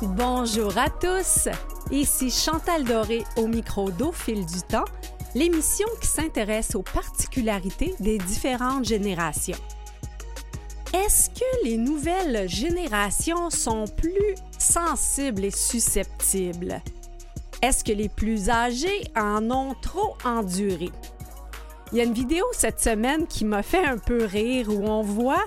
Bonjour à tous, ici Chantal Doré au micro d'Au fil du temps, l'émission qui s'intéresse aux particularités des différentes générations. Est-ce que les nouvelles générations sont plus sensibles et susceptibles? Est-ce que les plus âgés en ont trop enduré? Il y a une vidéo cette semaine qui m'a fait un peu rire où on voit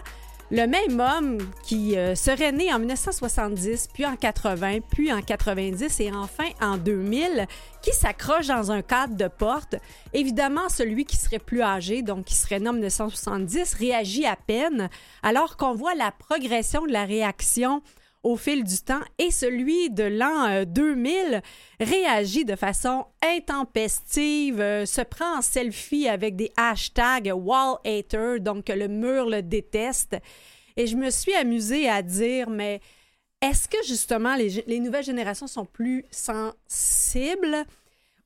le même homme qui euh, serait né en 1970, puis en 80, puis en 90 et enfin en 2000, qui s'accroche dans un cadre de porte. Évidemment, celui qui serait plus âgé, donc qui serait né en 1970, réagit à peine, alors qu'on voit la progression de la réaction au fil du temps et celui de l'an 2000 euh, réagit de façon intempestive, euh, se prend en selfie avec des hashtags wall hater, donc le mur le déteste. Et je me suis amusée à dire, mais est-ce que justement les, les, nouvelles générations sont plus sensibles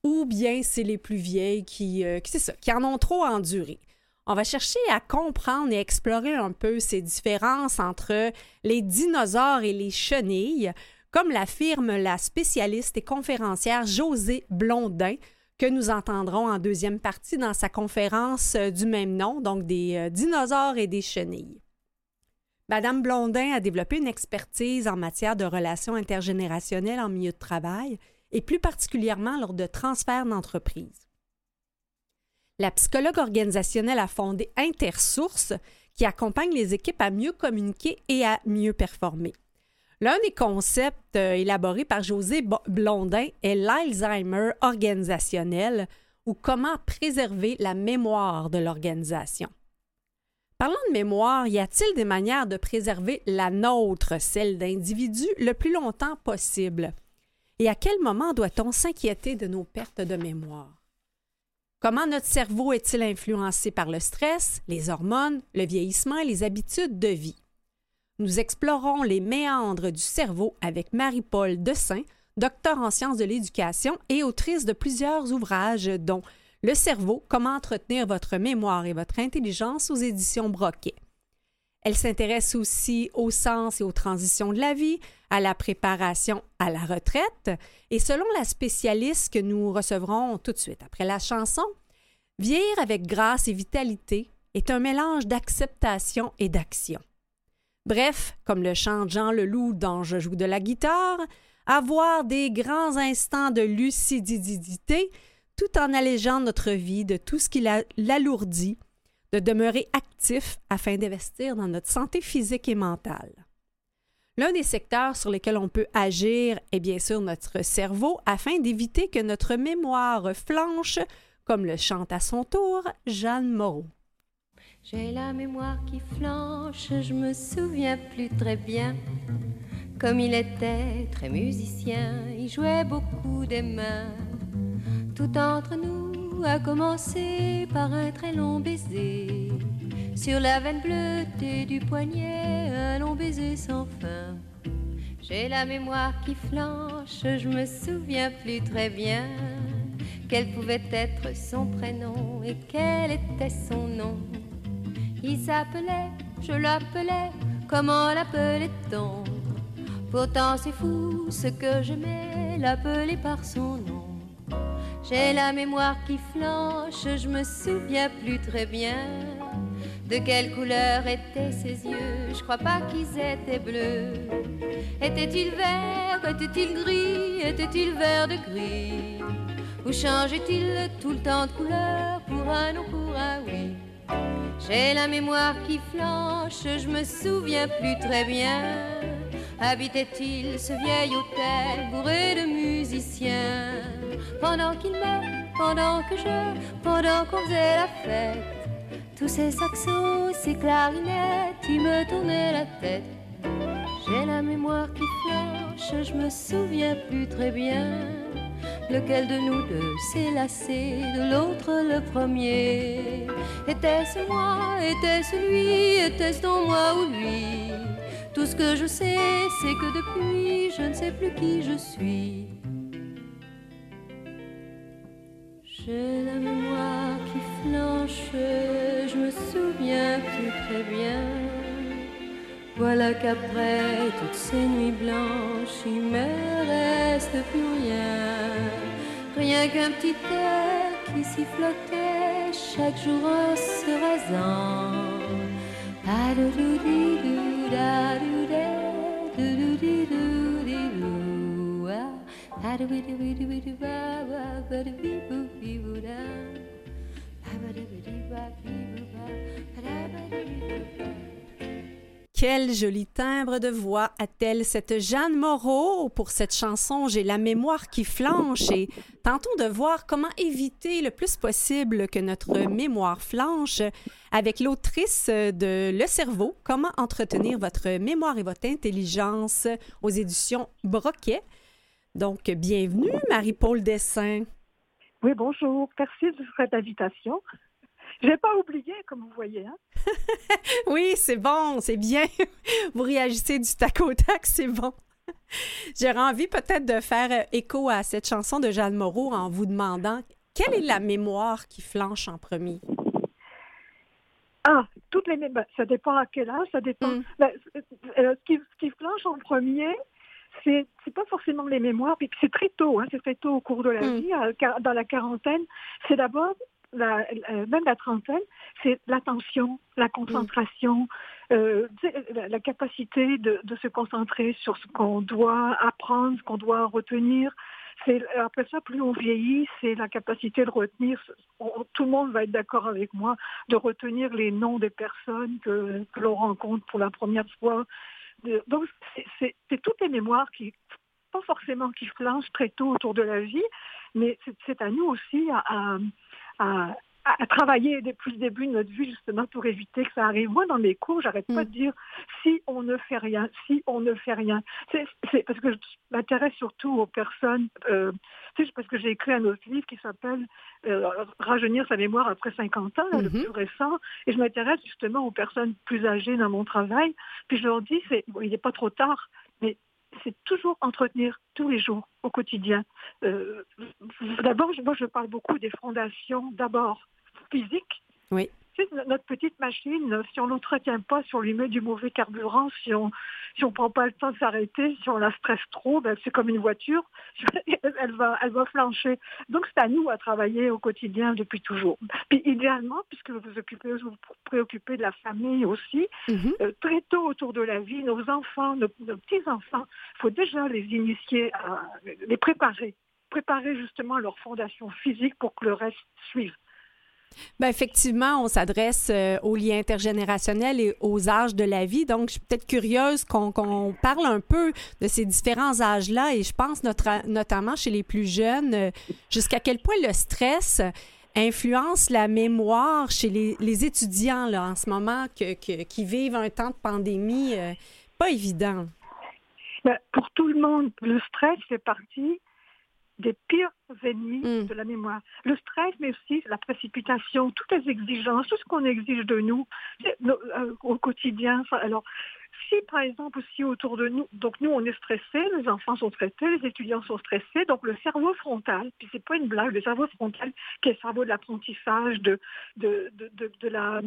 ou bien c'est les plus vieilles qui, euh, ça, qui en ont trop enduré? On va chercher à comprendre et explorer un peu ces différences entre les dinosaures et les chenilles, comme l'affirme la spécialiste et conférencière Josée Blondin, que nous entendrons en deuxième partie dans sa conférence euh, du même nom, donc des euh, dinosaures et des chenilles. Madame Blondin a développé une expertise en matière de relations intergénérationnelles en milieu de travail et plus particulièrement lors de transferts d'entreprise la psychologue organisationnelle a fondé Intersource, qui accompagne les équipes à mieux communiquer et à mieux performer. L'un des concepts euh, élaborés par José Blondin est l'Alzheimer organisationnel ou comment préserver la mémoire de l'organisation. Parlant de mémoire, y a-t-il des manières de préserver la nôtre, celle d'individus, le plus longtemps possible? Et à quel moment doit-on s'inquiéter de nos pertes de mémoire? Comment notre cerveau est-il influencé par le stress, les hormones, le vieillissement et les habitudes de vie? Nous explorons les méandres du cerveau avec Marie-Paul Dessin, docteur en sciences de l'éducation et autrice de plusieurs ouvrages dont Le cerveau, comment entretenir votre mémoire et votre intelligence aux éditions Broquet. Elle s'intéresse aussi au sens et aux transitions de la vie, à la préparation à la retraite. Et selon la spécialiste que nous recevrons tout de suite après la chanson, vieillir avec grâce et vitalité est un mélange d'acceptation et d'action. Bref, comme le chante Jean Leloup dont je joue de la guitare, avoir des grands instants de lucidité tout en allégeant notre vie de tout ce qui l'alourdit de demeurer actif afin d'investir dans notre santé physique et mentale. L'un des secteurs sur lesquels on peut agir est bien sûr notre cerveau afin d'éviter que notre mémoire flanche, comme le chante à son tour Jeanne Moreau. J'ai la mémoire qui flanche, je me souviens plus très bien. Comme il était très musicien, il jouait beaucoup des mains. Tout entre nous a commencé par un très long baiser. Sur la veine bleutée du poignet, un long baiser sans fin. J'ai la mémoire qui flanche, je me souviens plus très bien quel pouvait être son prénom et quel était son nom. Il s'appelait, je l'appelais, comment l'appelait-on? Pourtant c'est fou ce que j'aimais, l'appeler par son nom. J'ai la mémoire qui flanche, je me souviens plus très bien de quelle couleur étaient ses yeux. Je crois pas qu'ils étaient bleus. Était-il vert, était-il gris, était-il vert de gris? Ou changeait-il tout le temps de couleur pour un non, pour un? Oui J'ai la mémoire qui flanche, je me souviens plus très bien. Habitait-il ce vieil hôtel bourré de musiciens? Pendant qu'il me, pendant que je, pendant qu'on faisait la fête. Tous ces saxos, ces clarinettes, ils me tournaient la tête. J'ai la mémoire qui flanche, je me souviens plus très bien. Lequel de nous deux s'est lassé de l'autre le premier Était-ce moi, était-ce lui, était-ce donc moi ou lui? Tout ce que je sais, c'est que depuis, je ne sais plus qui je suis. J'ai la mémoire qui flanche, je me souviens plus très bien. Voilà qu'après toutes ces nuits blanches, il me reste plus rien. Rien qu'un petit air qui s'y flottait chaque jour en se rasant. Quel joli timbre de voix a-t-elle cette Jeanne Moreau? Pour cette chanson J'ai la mémoire qui flanche et tentons de voir comment éviter le plus possible que notre mémoire flanche. Avec l'autrice de Le cerveau, comment entretenir votre mémoire et votre intelligence? Aux éditions Broquet. Donc, bienvenue Marie-Paul Dessin. Oui, bonjour. Merci de cette invitation. Je n'ai pas oublié, comme vous voyez. Hein? oui, c'est bon, c'est bien. vous réagissez du tac au tac, c'est bon. J'aurais envie peut-être de faire écho à cette chanson de Jeanne Moreau en vous demandant quelle est la mémoire qui flanche en premier? Ah, toutes les mémoires. Ça dépend à quel âge, ça dépend. Hmm. Ben, euh, ce, qui, flanche en premier, c'est c'est pas forcément les mémoires, puis c'est très tôt, hein, c'est très tôt au cours de la hmm. vie, dans la quarantaine. C'est d'abord la, même la trentaine, c'est l'attention, la concentration, euh, la, capacité de, se concentrer sur ce qu'on doit apprendre, ce qu'on doit retenir. C'est après ça, plus on vieillit, c'est la capacité de retenir. tout le monde va être d'accord avec moi de retenir les noms des personnes que, que l'on rencontre pour la première fois. Donc c'est toutes les mémoires qui pas forcément qui flanchent très tôt autour de la vie, mais c'est à nous aussi à, à, travailler depuis le début de notre vie justement pour éviter que ça arrive. Moi, dans mes cours, j'arrête pas mm. de dire si on ne fait rien, si on ne fait rien. C'est parce que je m'intéresse surtout aux personnes, euh, parce que j'ai écrit un autre livre qui s'appelle euh, Rajeunir sa mémoire après 50 ans, le mm-hmm. plus récent, et je m'intéresse justement aux personnes plus âgées dans mon travail. Puis je leur dis, c'est, il n'est pas trop tard, mais c'est toujours entretenir tous les jours, au quotidien. Euh, d'abord, moi, je parle beaucoup des fondations, d'abord physiques. Oui notre petite machine, si on l'entretient pas, si on lui met du mauvais carburant, si on si on prend pas le temps de s'arrêter, si on la stresse trop, ben c'est comme une voiture, elle va elle va flancher. Donc c'est à nous à travailler au quotidien depuis toujours. Puis idéalement, puisque vous vous occupez vous préoccupez de la famille aussi, mm-hmm. euh, très tôt autour de la vie, nos enfants, nos, nos petits enfants, il faut déjà les initier, à les préparer, préparer justement leur fondation physique pour que le reste suive. Bien, effectivement, on s'adresse euh, aux liens intergénérationnels et aux âges de la vie. Donc, je suis peut-être curieuse qu'on parle un peu de ces différents âges-là et je pense notamment chez les plus jeunes, euh, jusqu'à quel point le stress influence la mémoire chez les, étudiants en ce moment qui vivent un temps de pandémie euh, pas évident. Ben, pour tout le monde, le stress fait partie des pires ennemis mm. de la mémoire. Le stress, mais aussi la précipitation, toutes les exigences, tout ce qu'on exige de nous euh, au quotidien. Alors, si, par exemple, aussi autour de nous, donc nous, on est stressés, les enfants sont stressés, les étudiants sont stressés, donc le cerveau frontal, puis c'est pas une blague, le cerveau frontal, qui est le cerveau de l'apprentissage, de, de, de, de, la,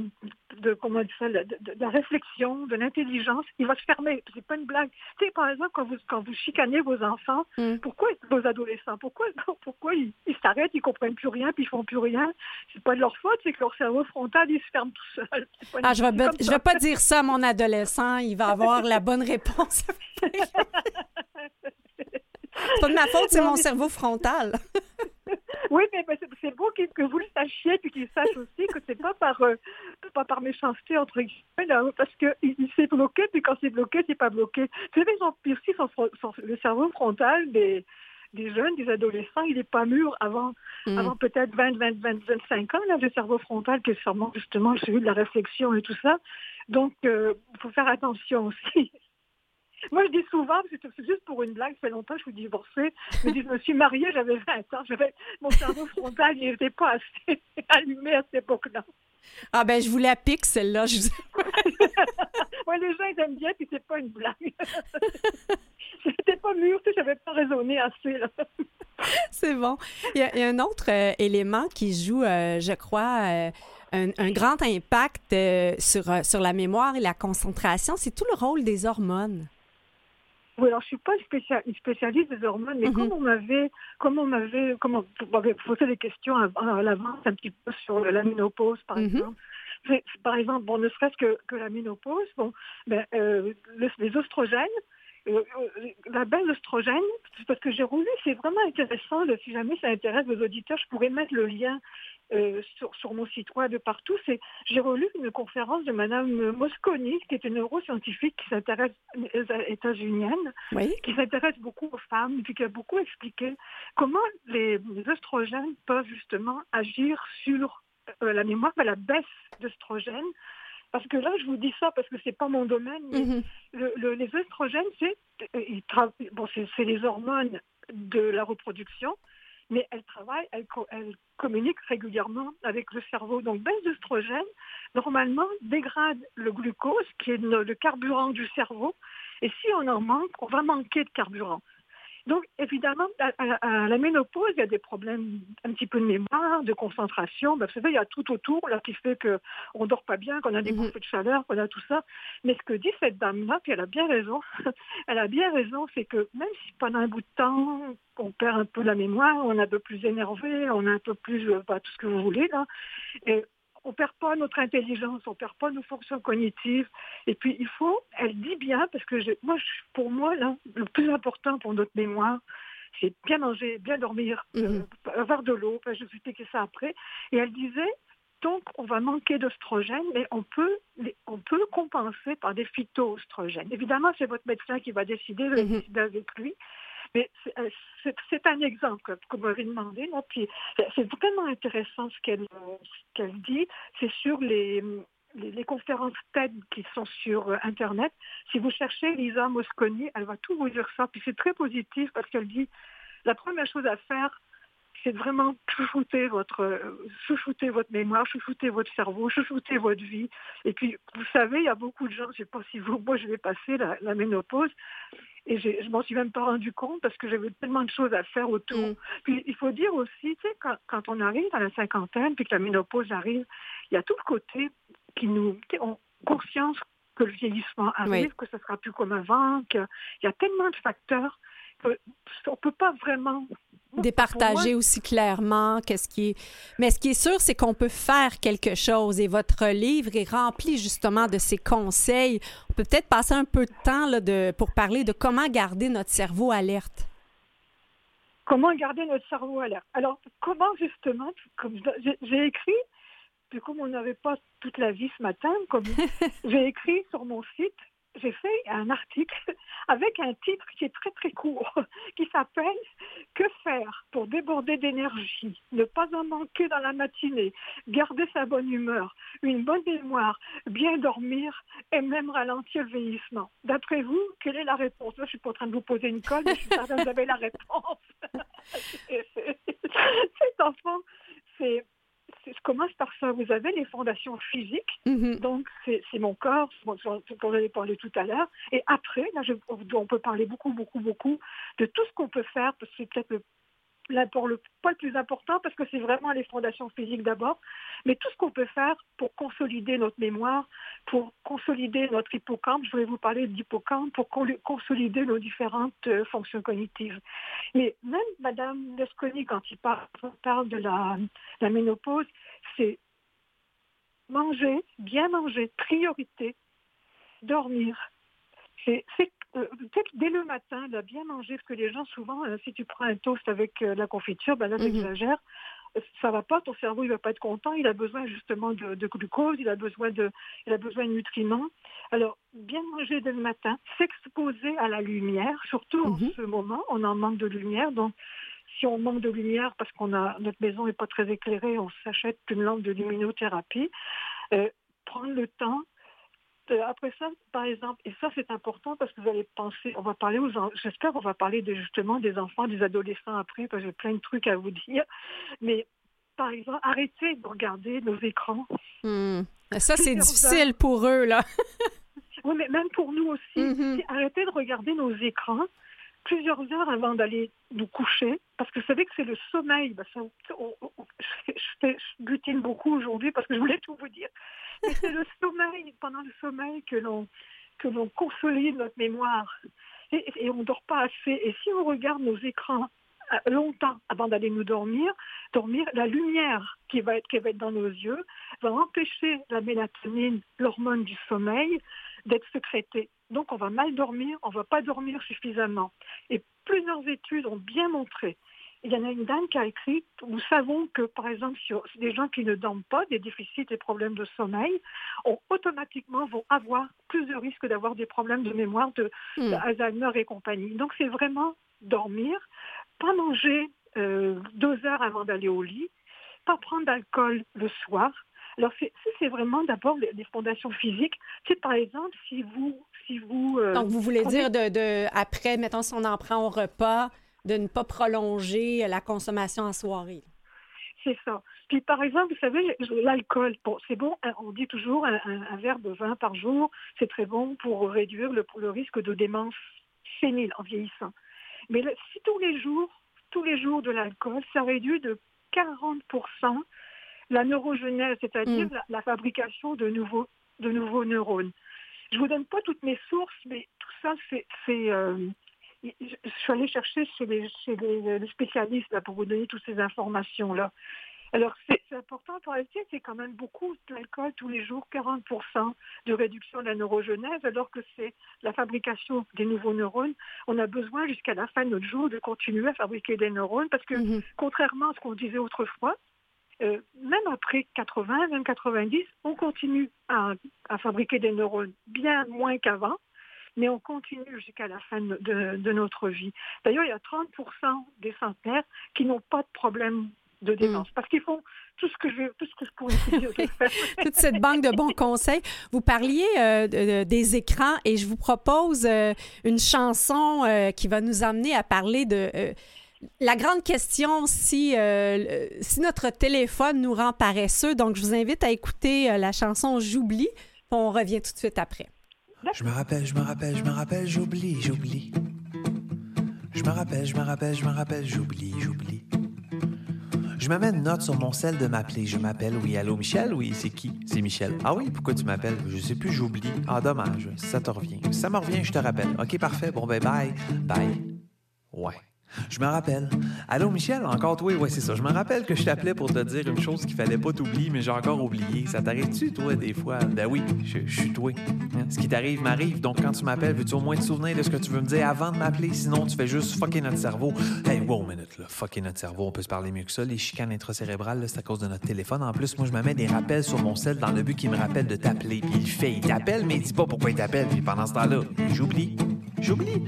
de, comment ça, de, la réflexion, de l'intelligence, il va se fermer, c'est pas une blague. Tu sais, par exemple, quand vous, quand vous chicanez vos enfants, mm. pourquoi vos adolescents, pourquoi, pourquoi ils s'arrêtent, ils, comprennent plus rien, puis ils font plus rien? C'est pas de leur faute, c'est que leur cerveau frontal, il se ferme tout seul. Ah, je vais, je vais pas dire ça à mon adolescent, il va avoir la bonne réponse. c'est pas de ma faute, c'est mon cerveau frontal. oui, mais c'est beau que vous le sachiez puis qu'il sache aussi que c'est pas par euh, pas par méchanceté entre guillemets parce que il, s'est bloqué puis quand c'est bloqué c'est pas bloqué. Vous savez, le cerveau frontal des des jeunes, des adolescents, il n'est pas mûr avant, mm. avant peut-être 20, 20, 20, 25 ans, là, le cerveau frontal qui est sûrement justement celui de la réflexion et tout ça. Donc, il euh, faut faire attention aussi. Moi, je dis souvent, c'est juste pour une blague, ça fait longtemps que je suis divorcée, je, dis, je me suis mariée, j'avais 20 ans, mon cerveau frontal n'était pas assez allumé à cette époque-là. Ah ben, je vous la pique, celle-là. Je... ouais, les gens, ils aiment bien, puis c'est pas une blague. J'étais pas mûre, tu sais, j'avais pas raisonné assez, là. c'est bon. Il y, a, un autre euh, élément qui joue, euh, je crois, un, grand impact euh, sur, euh, sur la mémoire et la concentration, c'est tout le rôle des hormones. Oui, alors je suis pas une spécialiste des hormones, mais mm-hmm. comme on m'avait, comme on m'avait, comme posé des questions à, l'avance un petit peu sur la ménopause, par mm-hmm. exemple. Par exemple, bon, ne serait-ce que, que la ménopause, bon, ben, les oestrogènes, euh, euh, la baisse d'oestrogène, parce que j'ai roulé, c'est vraiment intéressant. si jamais ça intéresse vos auditeurs, je pourrais mettre le lien euh, sur, mon site web de partout. C'est, j'ai relu une conférence de Madame Mosconi, qui est une neuroscientifique qui s'intéresse états-unienne, qui s'intéresse beaucoup aux femmes, puis qui a beaucoup expliqué comment les, les oestrogènes peuvent justement agir sur la mémoire, la baisse d'oestrogène parce que là, je vous dis ça parce que c'est pas mon domaine. Mais mhm. les oestrogènes, c'est bon, c'est les hormones de la reproduction, mais elles travaillent, elles, communiquent régulièrement avec le cerveau. Donc, baisse d'oestrogène, normalement, dégrade le glucose, qui est le carburant du cerveau. Et si on en manque, on va manquer de carburant. Donc, évidemment, à, la ménopause, il y a des problèmes un petit peu de mémoire, de concentration. Ben, vous savez, il y a tout autour là, qui fait qu'on ne dort pas bien, qu'on a des bouffées mhm. de chaleur, qu'on a tout ça. Mais ce que dit cette dame-là, puis elle a bien raison, elle a bien raison, c'est que même si pendant un bout de temps, on perd un peu la mémoire, on est un peu plus énervé, on est un peu plus, euh, bah, tout ce que vous voulez, là, et on perd pas notre intelligence, on perd pas nos fonctions cognitives. Et puis il faut, elle dit bien, parce que moi, pour moi, là, le plus important pour notre mémoire, c'est bien manger, bien dormir, euh, mhm. avoir de l'eau. je vais vous expliquer ça après. Et elle disait, donc on va manquer d'oestrogène, mais on peut, on peut compenser par des phytoestrogènes. Évidemment, c'est votre médecin qui va décider, vous mhm. avec lui. Mais euh, c'est un exemple que vous m'avez demandé. puis c'est vraiment intéressant ce qu'elle dit. C'est sur les, les, conférences TED qui sont sur euh, Internet. Si vous cherchez Lisa Mosconi, elle va tout vous dire ça. Puis c'est très positif parce qu'elle dit la première chose à faire, c'est vraiment chouchouter votre, chouchouter votre mémoire, chouchouter votre cerveau, chouchouter votre vie. Et puis, vous savez, il y a beaucoup de gens, je ne sais pas si vous, moi je vais passer la ménopause, et je ne m'en suis même pas rendu compte parce que j'avais tellement de choses à faire autour. Mm. Puis il faut dire aussi, tu sais, quand, on arrive à la cinquantaine, puis que la ménopause arrive, il y a tout le côté qui nous... ont conscience que le vieillissement arrive, que ce sera plus comme avant, qu'il y a tellement de facteurs qu'on ne peut pas vraiment départager aussi clairement qu'est-ce qui est. Mais ce qui est sûr, c'est qu'on peut faire quelque chose et votre livre est rempli justement de ces conseils. On peut peut-être passer un peu de temps là, de, pour parler de comment garder notre cerveau alerte. Comment garder notre cerveau alerte? Alors, comment justement, comme j'ai écrit, puis comme on n'avait pas toute la vie ce matin, comme j'ai écrit sur mon site, j'ai fait un article avec un titre qui est très très court, qui s'appelle Que faire pour déborder d'énergie, ne pas en manquer dans la matinée, garder sa bonne humeur, une bonne mémoire, bien dormir et même ralentir le vieillissement. D'après vous, quelle est la réponse Là, je suis pas en train de vous poser une colle, mais je suis certaine que vous avez la réponse. Cet enfant, c'est je commence par ça? Vous avez les fondations physiques, mm-hmm. donc c'est mon corps, ce qu'on avait parlé tout à l'heure. Et après, là, on peut parler beaucoup, beaucoup, beaucoup de tout ce qu'on peut faire, parce que c'est peut-être le pour le, pas le plus important parce que c'est vraiment les fondations physiques d'abord, mais tout ce qu'on peut faire pour consolider notre mémoire, pour consolider notre hippocampe, je voulais vous parler d'hippocampe, pour consolider nos différentes euh, fonctions cognitives. Mais même Madame Lesconi, quand il parle, de la, la ménopause, c'est manger, bien manger, priorité, dormir. C'est euh, peut-être dès le matin, bien manger, parce que les gens, souvent, euh, si tu prends un toast avec euh, la confiture, ben là, mhm. j'exagère, ça va pas, ton cerveau, il va pas être content, il a besoin justement de, glucose, il a besoin de, il a besoin de nutriments. Alors, bien manger dès le matin, s'exposer à la lumière, surtout en mhm. ce moment, on en manque de lumière, donc si on manque de lumière parce qu'on a notre maison n'est pas très éclairée, on s'achète une lampe de luminothérapie. prendre le temps euh, après ça, par exemple, et ça c'est important parce que vous allez penser, on va parler aux j'espère qu'on va parler de, justement des enfants, des adolescents après, parce que j'ai plein de trucs à vous dire. Mais par exemple, arrêtez de regarder nos écrans. Hmm. Ça, c'est difficile pour eux, là. oui, mais même pour nous aussi. Mm-hmm. Arrêtez de regarder nos écrans plusieurs heures avant d'aller nous coucher, parce que vous savez que c'est le sommeil. Ben, je, butine beaucoup aujourd'hui parce que je voulais tout vous dire. C'est le sommeil, pendant le sommeil, que l'on que l'on consolide notre mémoire. Et, et on ne dort pas assez. Et si on regarde nos écrans euh, longtemps avant d'aller nous dormir, dormir, la lumière qui va, être, qui va être dans nos yeux va empêcher la mélatonine, l'hormone du sommeil, d'être sécrétée. Donc on va mal dormir, on ne va pas dormir suffisamment. Et plusieurs études ont bien montré. Il y en a une dame qui a écrit, nous savons que par exemple sur des gens qui ne dorment pas, des déficits et problèmes de sommeil, ont, automatiquement vont avoir plus de risques d'avoir des problèmes de mémoire, de, de hmm. Alzheimer et compagnie. Donc c'est vraiment dormir, pas manger euh, deux heures avant d'aller au lit, pas prendre d'alcool le soir. Alors c'est vraiment d'abord les, fondations physiques. C'est par exemple si vous si vous euh, donc vous voulez dire de, de, après mettons si on en prend au repas de ne pas prolonger la consommation en soirée? C'est ça. Puis par exemple, vous savez, l'alcool, bon, c'est bon, hein, on dit toujours un, verre de vin par jour, c'est très bon pour réduire le, le risque de démence sénile en vieillissant. Mais si tous les jours, tous les jours de l'alcool, ça réduit de 40% la neurogenèse, c'est-à-dire mm. la, fabrication de nouveaux, de nouveaux neurones. Je vous donne pas toutes mes sources, mais tout ça, c'est... Euh, je suis allée chercher chez les, chez les, spécialistes là, pour vous donner toutes ces informations-là. Alors, c'est important pour rester, c'est quand même beaucoup d'alcool tous les jours, 40% de réduction de la neurogenèse, alors que c'est la fabrication des nouveaux neurones. On a besoin jusqu'à la fin de notre jour de continuer à fabriquer des neurones parce que, mhm. contrairement à ce qu'on disait autrefois, euh, même après 80, même 90, on continue à, fabriquer des neurones bien moins qu'avant, mais on continue jusqu'à la fin de, de notre vie. D'ailleurs, il y a 30% des centenaires qui n'ont pas de problème de démence. Mm. Parce qu'ils font tout ce que je, tout ce que je pourrais dire. Toute cette banque de bons conseils. Vous parliez euh, des écrans et je vous propose euh, une chanson euh, qui va nous amener à parler de la grande question si, si notre téléphone nous rend paresseux. Donc, je vous invite à écouter la chanson J'oublie. On revient tout de suite après. Je me rappelle, je me rappelle, je me rappelle, j'oublie, j'oublie. Je me rappelle, je me rappelle, je me rappelle, j'oublie, j'oublie. Je me mets une note sur mon sel de m'appeler. Je m'appelle, oui, allô, Michel? Oui, c'est qui? C'est Michel. Ah oui, pourquoi tu m'appelles? Je sais plus, j'oublie. Ah, dommage. Ça te revient. Ça me revient, je te rappelle. OK, parfait. Bon, ben, bye. Bye. Ouais. Je me rappelle. Allô, Michel, encore toi? Ouais, c'est ça. Je me rappelle que je t'appelais pour te dire une chose qu'il fallait pas t'oublier, mais j'ai encore oublié. Ça t'arrive-tu, toi, des fois? Ben oui, je, suis toi. Hein? Ce qui t'arrive m'arrive. Donc, quand tu m'appelles, veux-tu au moins te souvenir de ce que tu veux me dire avant de m'appeler? Sinon, tu fais juste fucker notre cerveau. Hey, wow, minute, là. Fucker notre cerveau. On peut se parler mieux que ça. Les chicanes intracérébrales, c'est à cause de notre téléphone. En plus, moi, je me mets des rappels sur mon sel dans le but qu'il me rappelle de t'appeler. Puis il fait. Il t'appelle, mais il dit pas pourquoi il t'appelle. Puis pendant ce temps-là, j'oublie. J'oublie.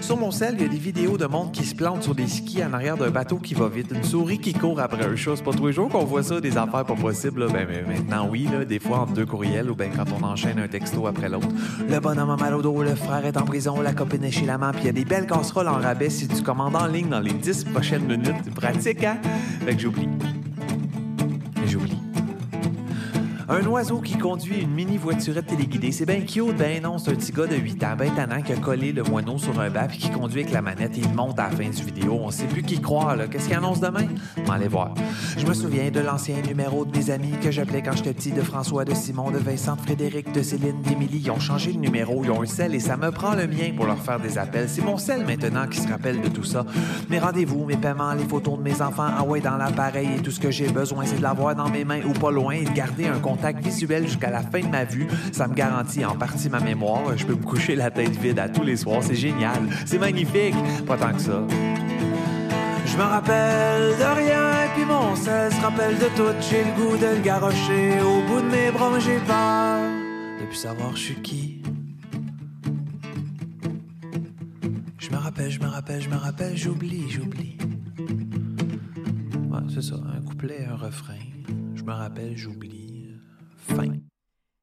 Sur mon sel, il y a des vidéos de monde qui se plante sur des skis en arrière d'un bateau qui va vite. Une souris qui court après un chat. C'est pas tous les jours qu'on voit ça, des affaires pas possibles. Ben, mais maintenant, oui, là, des fois entre deux courriels ou ben quand on enchaîne un texto après l'autre. Le bonhomme a mal au dos, le frère est en prison, la copine est chez la main, puis il y a des belles casseroles en rabais si tu commandes en ligne dans les 10 prochaines minutes. Pratique, hein? Fait que. J'oublie. Un oiseau qui conduit une mini voiturette téléguidée, c'est bien cute. Ben non, c'est un petit gars de 8 ans, ben tannant, qui a collé le moineau sur un bas qui conduit avec la manette et il monte à la fin du vidéo. On sait plus qui croire, là. Qu'est-ce qu'il annonce demain? On aller voir. Je me souviens de l'ancien numéro de mes amis que j'appelais quand j'étais petit, de François, de Simon, de Vincent, de Frédéric, de Céline, d'Émilie. Ils ont changé le numéro, ils ont un sel et ça me prend le mien pour leur faire des appels. C'est mon sel maintenant qui se rappelle de tout ça. Mes rendez-vous, mes paiements, les photos de mes enfants, ah ouais, dans l'appareil et tout ce que j'ai besoin, c'est de l'avoir dans mes mains ou pas loin et de garder un contact visuel à la fin de ma vue. Ça me garantit en partie ma mémoire. Je peux me coucher la tête vide à tous les soirs. C'est génial. C'est magnifique. Pas tant que ça. Je me rappelle de rien, et puis mon sel se rappelle de tout. J'ai le goût de le garrocher au bout de mes bras, j'ai peur de savoir je suis qui. Je me rappelle, je me rappelle, je me rappelle, j'oublie, j'oublie. Ouais, c'est ça, un couplet, un refrain. Je me rappelle, j'oublie.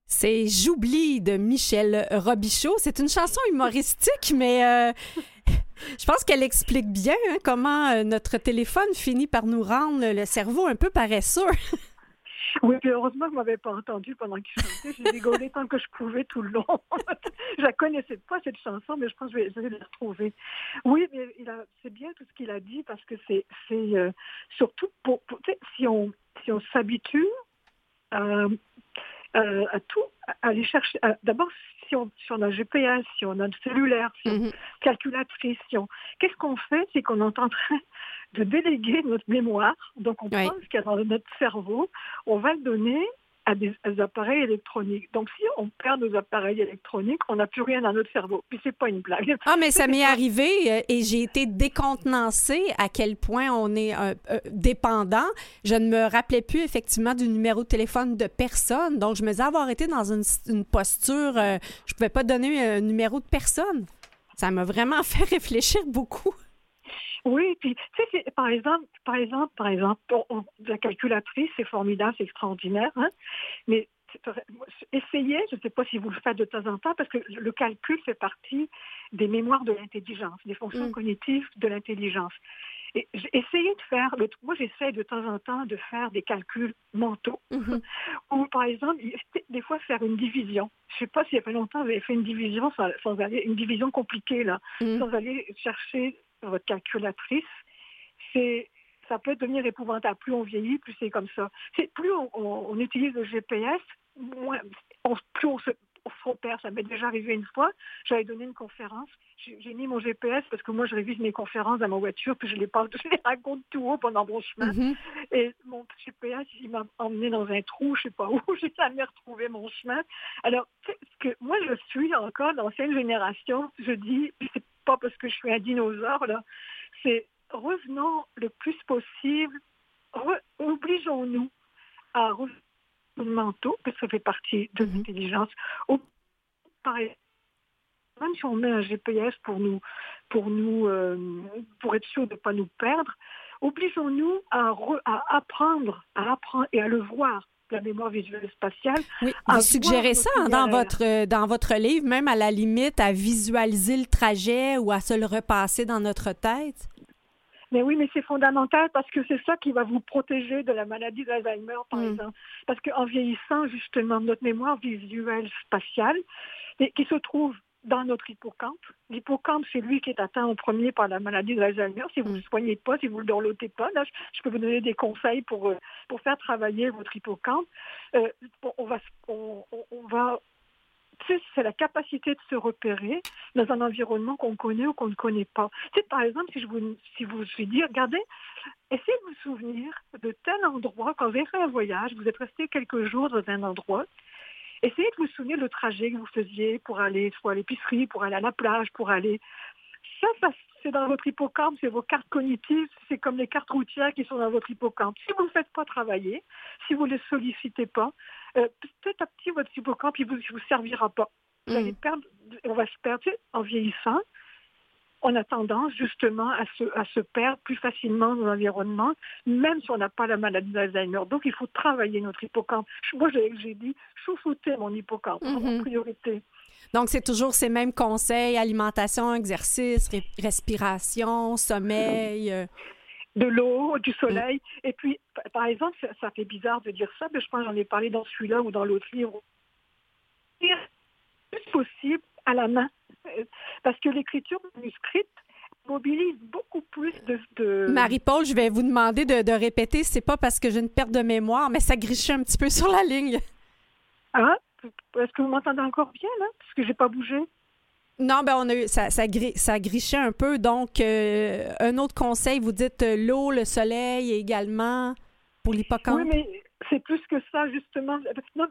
C'est J'oublie de Michel Robichaud. C'est une chanson humoristique, mais euh, je pense qu'elle explique bien hein, comment euh, notre téléphone finit par nous rendre le cerveau un peu paresseux. Oui, heureusement que vous m'avez pas entendu pendant qu'il chantait. J'ai rigolé tant que je pouvais tout le long. je la connaissais pas, cette chanson, mais je pense que je vais, la retrouver. Oui, mais c'est bien tout ce qu'il a dit parce que c'est euh, surtout pour, si on, si on s'habitue à, à, tout, à aller chercher. D'abord, si on, si on a GPS, si on a un cellulaire, si on, mm-hmm. calculatrice, si on, qu'est-ce qu'on fait? C'est qu'on est en train de déléguer notre mémoire. Donc, on prend ce qu'il y a dans notre cerveau, on va le donner à des, appareils électroniques. Donc, si on perd nos appareils électroniques, on n'a plus rien dans notre cerveau. Puis, c'est pas une blague. Ah, mais ça m'est arrivé euh, et j'ai été décontenancée à quel point on est euh, euh, dépendant. Je ne me rappelais plus effectivement du numéro de téléphone de personne. Donc, je me disais avoir été dans une, une posture, je pouvais pas donner un numéro de personne. Ça m'a vraiment fait réfléchir beaucoup. Oui, puis tu sais, par exemple, par exemple, par exemple, la calculatrice, c'est formidable, c'est extraordinaire, hein, mais essayez, je ne sais pas si vous le faites de temps en temps, parce que le calcul fait partie des mémoires de l'intelligence, des fonctions mm. cognitives de l'intelligence. Et essayez de faire, moi j'essaie de temps en temps de faire des calculs mentaux, mm-hmm. ou par exemple, des fois faire une division. Je ne sais pas s'il y a pas longtemps, vous avez fait une division sans, aller, une division compliquée là, mm. sans aller chercher votre calculatrice, c'est ça peut devenir épouvantable. Plus on vieillit, plus c'est comme ça. Plus on, utilise le GPS, moins, plus on se, on perd. Ça m'est déjà arrivé une fois. J'avais donné une conférence. J'ai mis mon GPS parce que moi, je révise mes conférences dans ma voiture, puis je les, parle, je les raconte tout haut pendant mon chemin. Mm-hmm. Et mon GPS, il m'a emmené dans un trou, je sais pas où. J'ai jamais retrouvé mon chemin. Alors, que moi, je suis encore d'ancienne génération. Je dis, pas parce que je suis un dinosaure, là. C'est revenons le plus possible, obligeons-nous à revenir mentaux, parce que ça fait partie de mhm. l'intelligence. Même si on met un GPS pour nous, pour nous, euh, pour être sûr de ne pas nous perdre, obligeons-nous à, à, apprendre, à apprendre et à le voir la mémoire visuelle spatiale. Oui, vous suggérez ça hein, dans votre, dans votre livre, même à la limite, à visualiser le trajet ou à se le repasser dans notre tête? Mais oui, mais c'est fondamental parce que c'est ça qui va vous protéger de la maladie d'Alzheimer, par mm. exemple. Parce qu'en vieillissant, justement, notre mémoire visuelle spatiale, qui se trouve dans notre hippocampe. L'hippocampe, c'est lui qui est atteint en premier par la maladie d'Alzheimer. Si vous ne le mm. soignez pas, si vous ne le dorlotez pas, là, je, peux vous donner des conseils pour, euh, pour faire travailler votre hippocampe. Euh, on, va, on, va c'est la capacité de se repérer dans un environnement qu'on connaît ou qu'on ne connaît pas. C'est par exemple, si je vous, si vous je dis, regardez, essayez de vous souvenir de tel endroit, quand vous avez fait un voyage, vous êtes resté quelques jours dans un endroit, essayez de vous souvenir le trajet que vous faisiez pour aller soit à l'épicerie, pour aller à la plage, pour aller... Ça, ça c'est dans votre hippocampe, c'est vos cartes cognitives, c'est comme les cartes routières qui sont dans votre hippocampe. Si vous ne faites pas travailler, si vous ne les sollicitez pas, euh, petit à petit, votre hippocampe, il ne vous, servira pas. Vous allez mm. perdre, on va se perdre en vieillissant. On a tendance justement à se, à se perdre plus facilement dans l'environnement, même si on n'a pas la maladie d'Alzheimer. Donc, il faut travailler notre hippocampe. Moi, j'ai dit, chouchouter mon hippocampe en mm-hmm. priorité. Donc, c'est toujours ces mêmes conseils, alimentation, exercice, respiration, sommeil. Euh. De l'eau, du soleil. Et puis, par exemple, ça, fait bizarre de dire ça, mais je pense que j'en ai parlé dans celui-là ou dans l'autre livre. Le plus possible à la main. Parce que l'écriture manuscrite mobilise beaucoup plus de... Marie-Paul, je vais vous demander de, de répéter. C'est pas parce que j'ai une perte de mémoire, mais ça grichait un petit peu sur la ligne. Ah, est-ce que vous m'entendez encore bien, là? Parce que j'ai pas bougé. Non, ben on a eu, ça, ça, ça grichait un peu. Donc, euh, un autre conseil, vous dites euh, l'eau, le soleil également pour l'hippocampe. Oui, mais c'est plus que ça, justement. Non,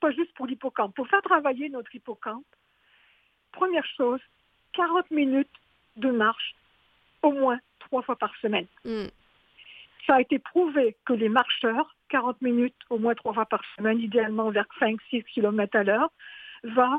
pas, juste pour l'hippocampe. Pour faire travailler notre hippocampe, première chose, 40 minutes de marche, au moins trois fois par semaine. Hmm. Ça a été prouvé que les marcheurs 40 minutes au moins trois fois par semaine, idéalement vers 5-6 km à l'heure, va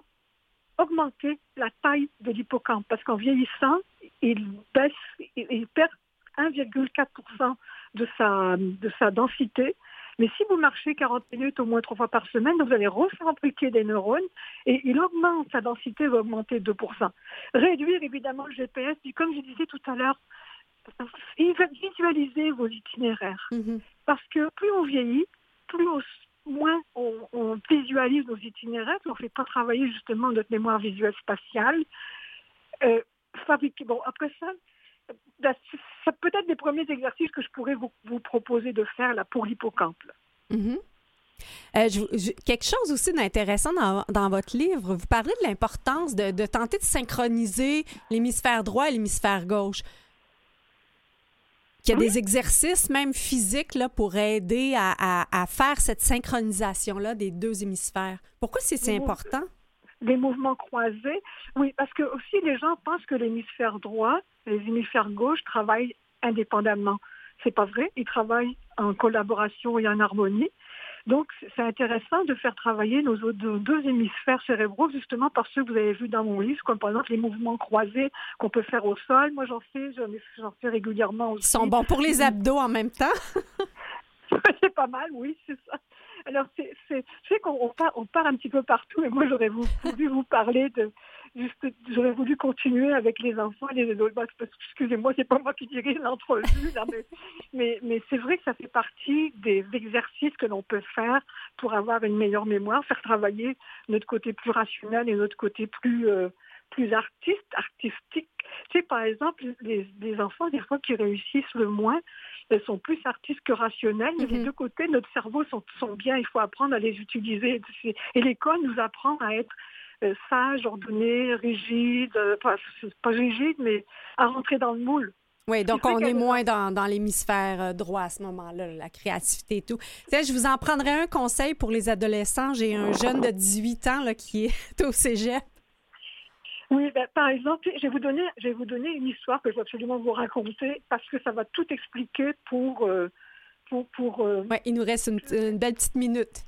augmenter la taille de l'hippocampe parce qu'en vieillissant, il baisse, il perd 1,4% de sa, de sa densité. Mais si vous marchez 40 minutes au moins trois fois par semaine, vous allez refabriquer des neurones et il augmente, sa densité va augmenter 2%. Réduire évidemment le GPS, puis comme je disais tout à l'heure, visualiser vos itinéraires. Mm-hmm. Parce que plus on vieillit, plus moins on, visualise nos itinéraires, on ne fait pas travailler justement notre mémoire visuelle spatiale. Euh, fabriquer. Bon, après ça, ben, ça peut être des premiers exercices que je pourrais vous, proposer de faire là, pour l'hippocampe. Mm-hmm. Euh, quelque chose aussi d'intéressant dans, votre livre, vous parlez de l'importance de, tenter de synchroniser l'hémisphère droit et l'hémisphère gauche. Qu'il y a des exercices, même physiques, là, pour aider à, faire cette synchronisation-là des deux hémisphères. Pourquoi c'est si important? Les mouvements croisés. Oui, parce que aussi les gens pensent que l'hémisphère droit et l'hémisphère gauche travaillent indépendamment. C'est pas vrai. Ils travaillent en collaboration et en harmonie. Donc, c'est intéressant de faire travailler nos, deux hémisphères cérébraux, justement par ceux que vous avez vus dans mon livre, comme par exemple les mouvements croisés qu'on peut faire au sol. Moi, j'en fais, j'en fais régulièrement aussi. Ils sont bons pour les abdos en même temps. c'est pas mal, oui, c'est ça. Alors, c'est, je sais qu'on part, on part un petit peu partout, et moi, j'aurais voulu vous parler de, j'aurais voulu continuer avec les enfants et les adultes. Excusez-moi, c'est pas moi qui dirige l'entrevue, mais, mais, mais c'est vrai que ça fait partie des exercices que l'on peut faire pour avoir une meilleure mémoire, faire travailler notre côté plus rationnel et notre côté plus, euh, plus artiste, artistique. Tu sais, par exemple, les, les, enfants, des fois, qui réussissent le moins, elles sont plus artistes que rationnels, mais les mm-hmm. deux côtés, notre cerveau sont, sont bien, il faut apprendre à les utiliser. Et l'école nous apprend à être sage, ordonné, rigide, euh, pas, pas rigide, mais à rentrer dans le moule. Oui, donc on est moins dans, dans l'hémisphère euh, droit à ce moment-là, la créativité et tout. je vous en prendrai un conseil pour les adolescents. J'ai un jeune de 18 ans là, qui est au cégep. Oui, ben, par exemple, je vais, vous donner, je vais vous donner une histoire que je vais absolument vous raconter parce que ça va tout expliquer pour... pour, pour il nous reste une, une belle petite minute.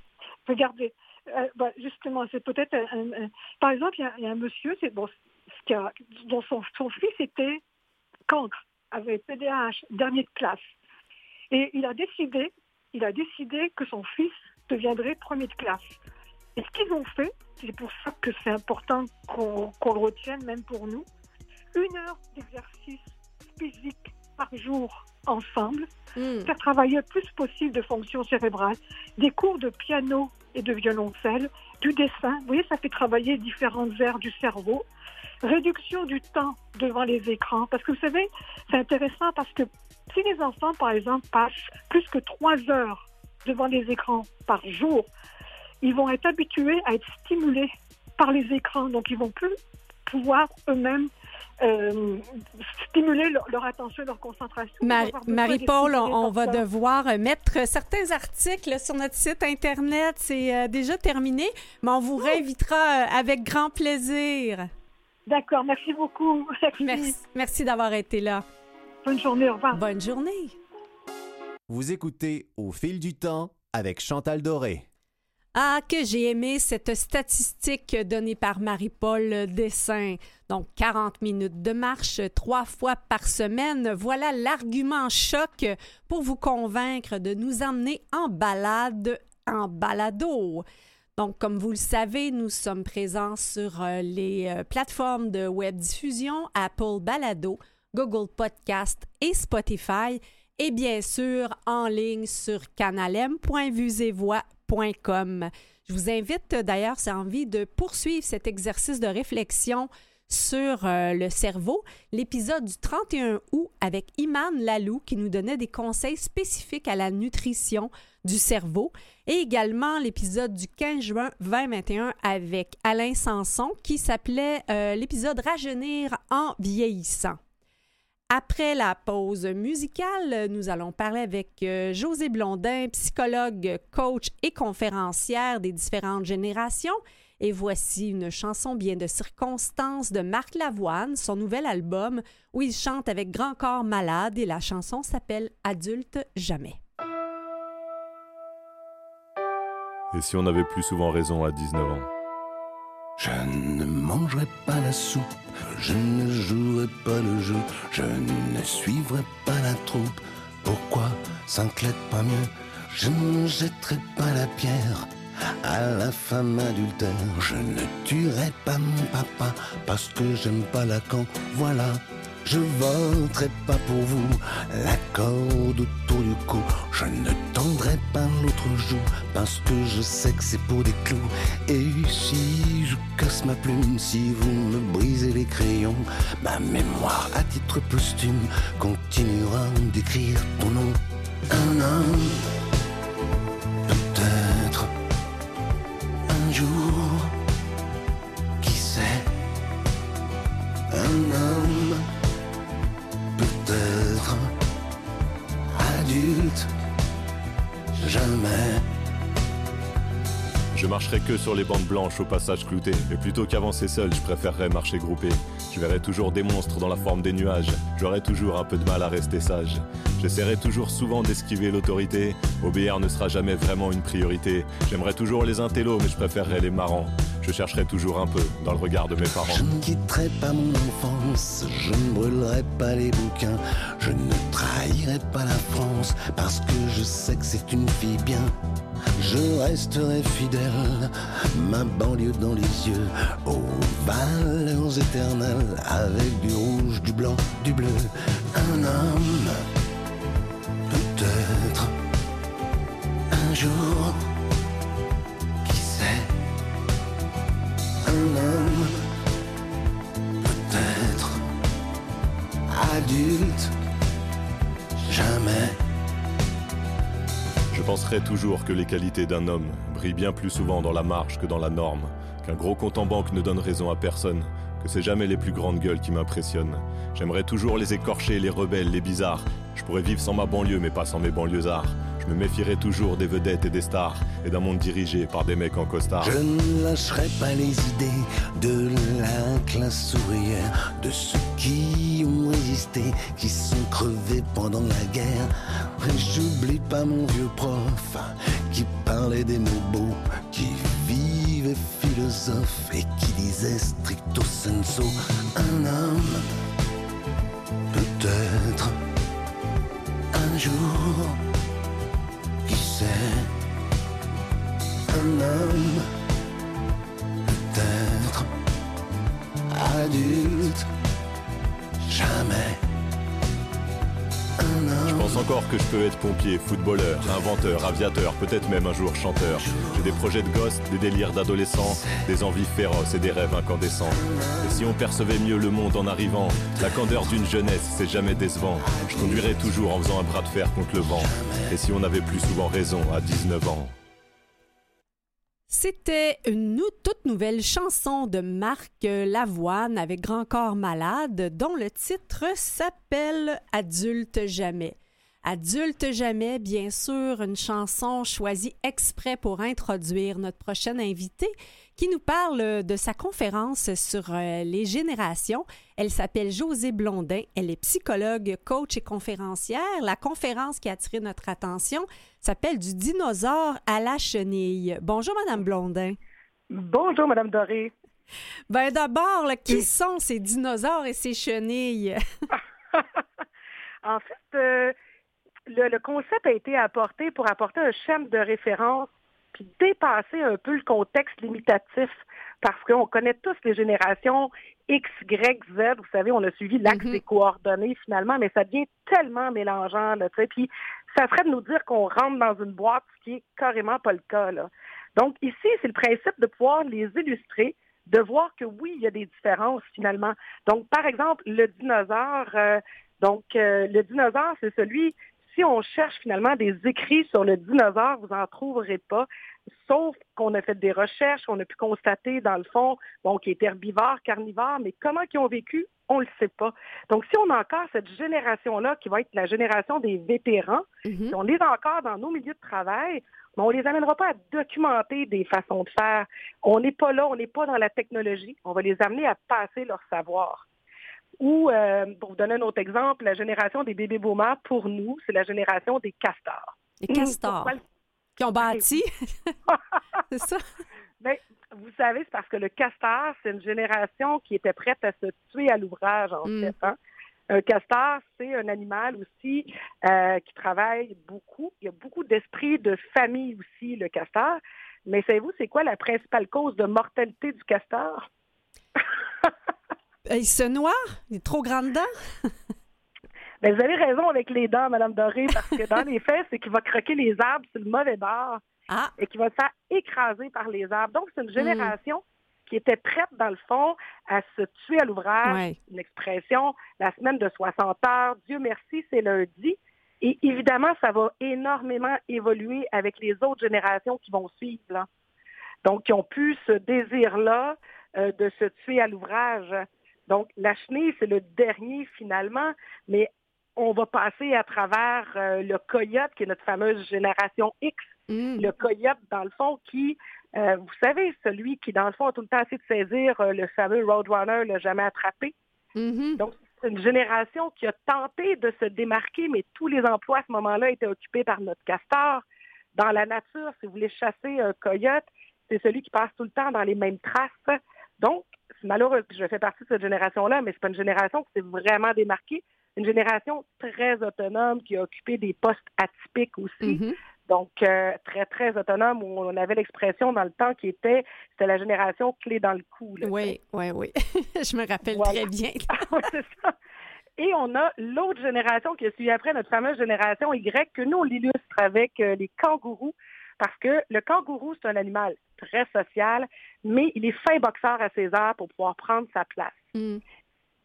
Regardez, euh, bah, justement, c'est peut-être un, Par exemple, il y, a un monsieur c'est, bon, a, dont son, fils était cancre, avait PDAH, dernier de classe. Et il a décidé, il a décidé que son fils deviendrait premier de classe. Et ce qu'ils ont fait, c'est pour ça que c'est important qu'on, qu'on le retienne, même pour nous, une heure d'exercice physique par jour ensemble, hmm. faire travailler le plus possible de fonctions cérébrales, des cours de piano et de violoncelle, du dessin. Vous voyez, ça fait travailler différentes aires du cerveau. Réduction du temps devant les écrans. Parce que vous savez, c'est intéressant parce que si les enfants, par exemple, passent plus que trois heures devant les écrans par jour, ils vont être habitués à être stimulés par les écrans. Donc, ils vont plus pouvoir eux-mêmes euh, stimuler leur, attention et leur concentration. Marie-Paul, on, va devoir mettre certains articles sur notre site Internet. C'est euh, déjà terminé, mais on vous réinvitera euh, avec grand plaisir. D'accord, merci beaucoup. Merci, merci d'avoir été là. Bonne journée, au revoir. Bonne journée. Vous écoutez Au fil du temps avec Chantal Doré. Ah, que j'ai aimé cette statistique donnée par Marie-Paul Dessin. Donc, 40 minutes de marche trois fois par semaine. Voilà l'argument choc pour vous convaincre de nous emmener en balade, en balado. Donc, comme vous le savez, nous sommes présents sur euh, les euh, plateformes de web diffusion Apple Balado, Google Podcast et Spotify, et bien sûr en ligne sur je vous invite d'ailleurs, c'est envie de poursuivre cet exercice de réflexion sur euh, le cerveau, l'épisode du 31 août avec Iman Lalou qui nous donnait des conseils spécifiques à la nutrition du cerveau et également l'épisode du 15 juin 2021 avec Alain Sanson qui s'appelait euh, l'épisode Rajeunir en vieillissant. Après la pause musicale, nous allons parler avec euh, José Blondin, psychologue, coach et conférencière des différentes générations. Et voici une chanson bien de circonstance de Marc Lavoine, son nouvel album, où il chante avec Grand Corps Malade et la chanson s'appelle Adulte jamais. Et si on avait plus souvent raison à 19 ans? Je ne mangerai pas la soupe, je ne jouerai pas le jeu, je ne suivrai pas la troupe. Pourquoi s'enclète pas mieux? Je ne jetterai pas la pierre à la femme adultère. Je ne tuerai pas mon papa parce que j'aime pas la camp. Voilà, je voterai pas pour vous la corde autour du cou. Je ne tendrai pas l'autre joue parce que je sais que c'est pour des clous. Et si je casse ma plume, si vous me brisez les crayons, ma mémoire à titre posthume continuera d'écrire ton nom. Un homme, marcherai que sur les bandes blanches au passage clouté. Et plutôt qu'avancer seul, je préférerais marcher groupé. Je verrai toujours des monstres dans la forme des nuages. J'aurai toujours un peu de mal à rester sage. J'essaierai toujours souvent d'esquiver l'autorité. Obéir ne sera jamais vraiment une priorité. J'aimerais toujours les intellos, mais je préférerais les marrants. Je chercherai toujours un peu dans le regard de mes parents. Je ne quitterai pas mon enfance, je ne brûlerai pas les bouquins, je ne trahirai pas la France parce que je sais que c'est une fille bien. Je resterai fidèle, ma banlieue dans les yeux, aux valeurs éternelles, avec du rouge, du blanc, du bleu. Un homme, peut-être, un jour, qui sait, un homme, peut-être, adulte, jamais. Je penserai toujours que les qualités d'un homme brillent bien plus souvent dans la marche que dans la norme, qu'un gros compte en banque ne donne raison à personne, que c'est jamais les plus grandes gueules qui m'impressionnent. J'aimerais toujours les écorcher, les rebelles, les bizarres. Je pourrais vivre sans ma banlieue, mais pas sans mes banlieusards. Me méfierai toujours des vedettes et des stars, et d'un monde dirigé par des mecs en costard. Je ne lâcherai pas les idées de la classe ouvrière, de ceux qui ont résisté, qui sont crevés pendant la guerre. Et J'oublie pas mon vieux prof qui parlait des mots beaux, qui vivait philosophe et qui disait stricto sensu. Un homme, peut-être, un jour, sait, un homme, peut-être, adulte, jamais. Je pense encore que je peux être pompier, footballeur, inventeur, aviateur, peut-être même un jour chanteur. J'ai des projets de gosse, des délires d'adolescent, des envies féroces et des rêves incandescents. Et si on percevait mieux le monde en arrivant, la candeur d'une jeunesse, c'est jamais décevant. Je conduirais toujours en faisant un bras de fer contre le vent. Et si on avait plus souvent raison à 19 ans? C'était une toute nouvelle chanson de Marc Lavoine avec Grand Corps Malade dont le titre s'appelle Adulte jamais. Adulte jamais, bien sûr, une chanson choisie exprès pour introduire notre prochaine invitée qui nous parle de sa conférence sur euh, les générations. Elle s'appelle Josée Blondin. Elle est psychologue, coach et conférencière. La conférence qui a attiré notre attention s'appelle Du dinosaure à la chenille. Bonjour, Madame Blondin. Bonjour, Madame Doré. Ben d'abord, qui sont ces dinosaures et ces chenilles? en fait, euh, le, le concept a été apporté pour apporter un schéma de référence puis dépasser un peu le contexte limitatif parce qu'on connaît tous les générations X, Y, Z. Vous savez, on a suivi l'axe Mhm. des coordonnées finalement, mais ça devient tellement mélangeant. Là, puis ça serait de nous dire qu'on rentre dans une boîte, ce qui est carrément pas le cas. Là. Donc ici, c'est le principe de pouvoir les illustrer, de voir que oui, il y a des différences finalement. Donc, par exemple, le dinosaure, euh, donc euh, le dinosaure, c'est celui, si on cherche finalement des écrits sur le dinosaure, vous en trouverez pas, sauf qu'on a fait des recherches, on a pu constater dans le fond, bon, qu'ils étaient herbivores, carnivores, mais comment ils ont vécu, on le sait pas. Donc, si on a encore cette génération-là, qui va être la génération des vétérans, Mhm. si on les a encore dans nos milieux de travail, mais on les amènera pas à documenter des façons de faire. On n'est pas là, on n'est pas dans la technologie. On va les amener à passer leur savoir. Ou, euh, pour vous donner un autre exemple, la génération des bébés boomers, pour nous, c'est la génération des castors. Les castors Pourquoi le- qui ont bâti. c'est ça? Ben, vous savez, c'est parce que le castor, c'est une génération qui était prête à se tuer à l'ouvrage, en Mm. fait. hein. Un castor, c'est un animal aussi euh, qui travaille beaucoup. Il y a beaucoup d'esprit de famille aussi, le castor. Mais savez-vous, c'est quoi la principale cause de mortalité du castor? Il se noie? Il est trop grand dedans? Ben, vous avez raison avec les dents, Madame Doré, parce que dans les faits, c'est qu'il va croquer les arbres sur le mauvais bord Ah. et qu'il va se faire écraser par les arbres. Donc, c'est une génération qui était prête, dans le fond, à se tuer à l'ouvrage. Ouais. Une expression, la semaine de 60 heures, Dieu merci, c'est lundi. Et évidemment, ça va énormément évoluer avec les autres générations qui vont suivre. là. Donc, qui ont pu ce désir-là euh, de se tuer à l'ouvrage. Donc, la chenille, c'est le dernier finalement, mais on va passer à travers euh, le coyote, qui est notre fameuse génération X. Mm. Le coyote, dans le fond, qui, euh, vous savez, celui qui, dans le fond, a tout le temps essayé de saisir euh, le fameux Roadrunner, l'a jamais attrapé. Mhm. Donc, c'est une génération qui a tenté de se démarquer, mais tous les emplois à ce moment-là étaient occupés par notre castor. Dans la nature, si vous voulez chasser un coyote, c'est celui qui passe tout le temps dans les mêmes traces. Donc, c'est malheureux que je fais partie de cette génération-là, mais c'est pas une génération qui s'est vraiment démarquée. Une génération très autonome qui a occupé des postes atypiques aussi. Mhm. Donc, euh, très, très autonome, où on avait l'expression dans le temps qui était, c'était la génération clé dans le cou. là, Oui, oui, oui. Je me rappelle Voilà. très bien. C'est ça. Et on a l'autre génération qui a suivi après, notre fameuse génération Y, que nous, on l'illustre avec euh, les kangourous, parce que le kangourou, c'est un animal très social, mais il est fin boxeur à ses heures pour pouvoir prendre sa place. Mm.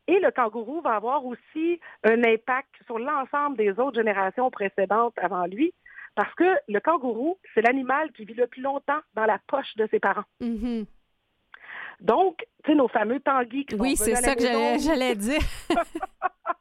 Et le kangourou va avoir aussi un impact sur l'ensemble des autres générations précédentes avant lui, parce que le kangourou, c'est l'animal qui vit le plus longtemps dans la poche de ses parents. Mhm. Donc, tu sais, nos fameux tanguis qui sont Oui, c'est ça que j'allais dire.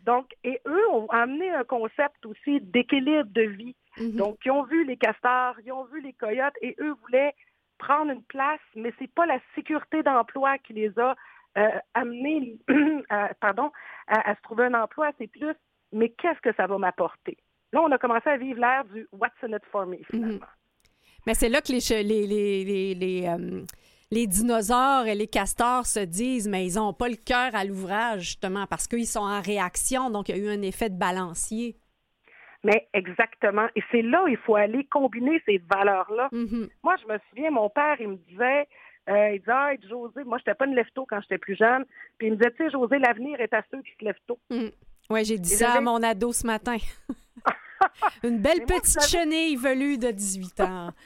Donc, et eux ont amené un concept aussi d'équilibre de vie. Mhm. Donc, ils ont vu les castors, ils ont vu les coyotes et eux voulaient prendre une place, mais c'est pas la sécurité d'emploi qui les a euh, amenés à, pardon, à, à se trouver un emploi, c'est plus, mais qu'est-ce que ça va m'apporter? Là, on a commencé à vivre l'ère du What's in it for me, finalement. Mais c'est là que les, les, les, les, euh, les dinosaures et les castors se disent, mais ils n'ont pas le cœur à l'ouvrage, justement, parce qu'ils sont en réaction. Donc, il y a eu un effet de balancier. Mais exactement. Et c'est là où il faut aller combiner ces valeurs-là. Mhm. Moi, je me souviens, mon père, il me disait, euh, il disait, ah, José, moi, je n'étais pas une lève-tôt quand j'étais plus jeune. Puis il me disait, tu sais, José, l'avenir est à ceux qui se lèvent tôt. Oui, j'ai dit Et ça à mon ado ce matin. Une belle moi, petite chenille velue de 18 ans.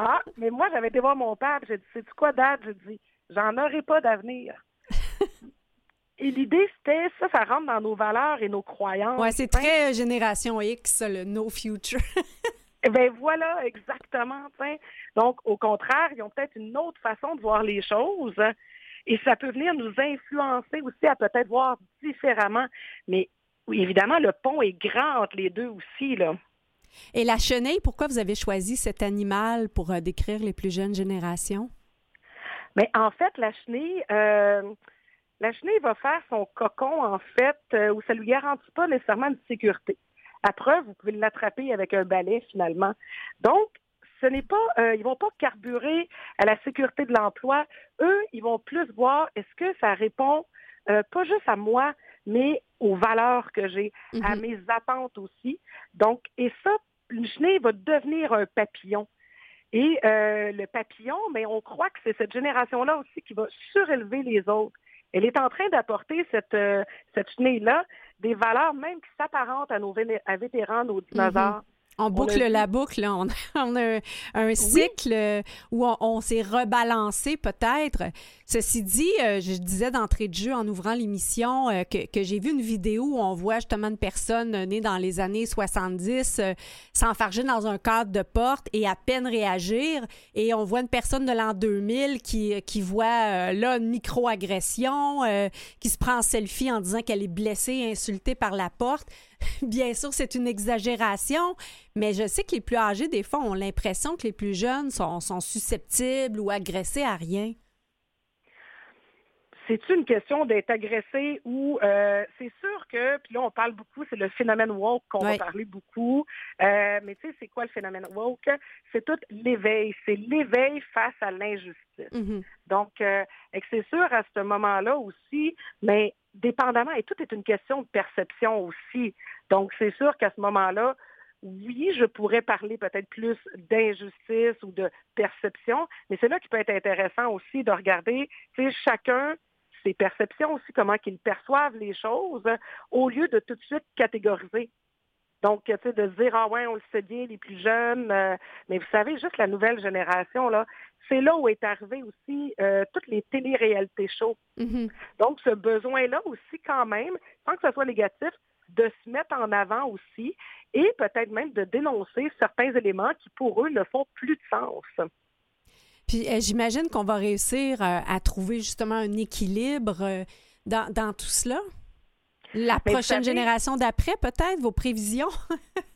Ah, mais moi, j'avais été voir mon père, puis j'ai dit, sais-tu quoi, Dad? J'ai dit, j'en aurai pas d'avenir. Et l'idée, c'était, ça, ça rentre dans nos valeurs et nos croyances. Ouais, c'est très génération X, le no future. Eh Ben voilà, exactement. tiens. Donc, au contraire, ils ont peut-être une autre façon de voir les choses. Et ça peut venir nous influencer aussi à peut-être voir différemment. Mais évidemment, le pont est grand entre les deux aussi. Là. Et la chenille, pourquoi vous avez choisi cet animal pour euh, décrire les plus jeunes générations? Mais en fait, la chenille, euh, la chenille va faire son cocon, en fait, euh, où ça ne lui garantit pas nécessairement de sécurité. À preuve, vous pouvez l'attraper avec un balai, finalement. Donc, ce n'est pas, euh, ils vont pas carburer à la sécurité de l'emploi. Eux, ils vont plus voir est-ce que ça répond euh, pas juste à moi, mais aux valeurs que j'ai, à Mhm. mes attentes aussi. Donc, et ça, une chenille va devenir un papillon. Et euh, le papillon, mais on croit que c'est cette génération-là aussi qui va surélever les autres. Elle est en train d'apporter cette, euh, cette chenille-là des valeurs même qui s'apparentent à nos à vétérans, nos dinosaures. On boucle la boucle, là. On, on a un, un cycle euh, où on, on s'est rebalancé peut-être. Ceci dit, euh, je disais d'entrée de jeu en ouvrant l'émission euh, que, que j'ai vu une vidéo où on voit justement une personne née dans les années 70 euh, s'enfarger dans un cadre de porte et à peine réagir. Et on voit une personne de l'an 2000 qui, qui voit là une microagression, qui se prend en selfie en disant qu'elle est blessée insultée par la porte. Bien sûr, c'est une exagération, mais je sais que les plus âgés, des fois, ont l'impression que les plus jeunes sont, sont susceptibles ou agressés à rien. C'est une question d'être agressé ou euh, c'est sûr que, puis là on parle beaucoup, c'est le phénomène woke qu'on Ouais. va parler beaucoup. Euh, mais tu sais, c'est quoi le phénomène woke? C'est tout l'éveil. C'est l'éveil face à l'injustice. Mhm. Donc, euh, c'est sûr à ce moment-là aussi, mais dépendamment, et tout est une question de perception aussi. Donc, c'est sûr qu'à ce moment-là, oui, je pourrais parler peut-être plus d'injustice ou de perception, mais c'est là qui peut être intéressant aussi de regarder, tu sais, chacun ses perceptions aussi, comment qu'ils perçoivent les choses, au lieu de tout de suite catégoriser. Donc, tu sais, de dire, ah ouais, on le sait bien, les plus jeunes, euh, mais vous savez, juste la nouvelle génération, là, c'est là où est arrivé aussi euh, toutes les télé-réalités shows. Mhm. Donc, ce besoin-là aussi, quand même, sans que ce soit négatif, de se mettre en avant aussi et peut-être même de dénoncer certains éléments qui, pour eux, ne font plus de sens. Puis euh, j'imagine qu'on va réussir à trouver justement un équilibre dans, dans tout cela? La Mais prochaine savez- génération d'après, peut-être, vos prévisions?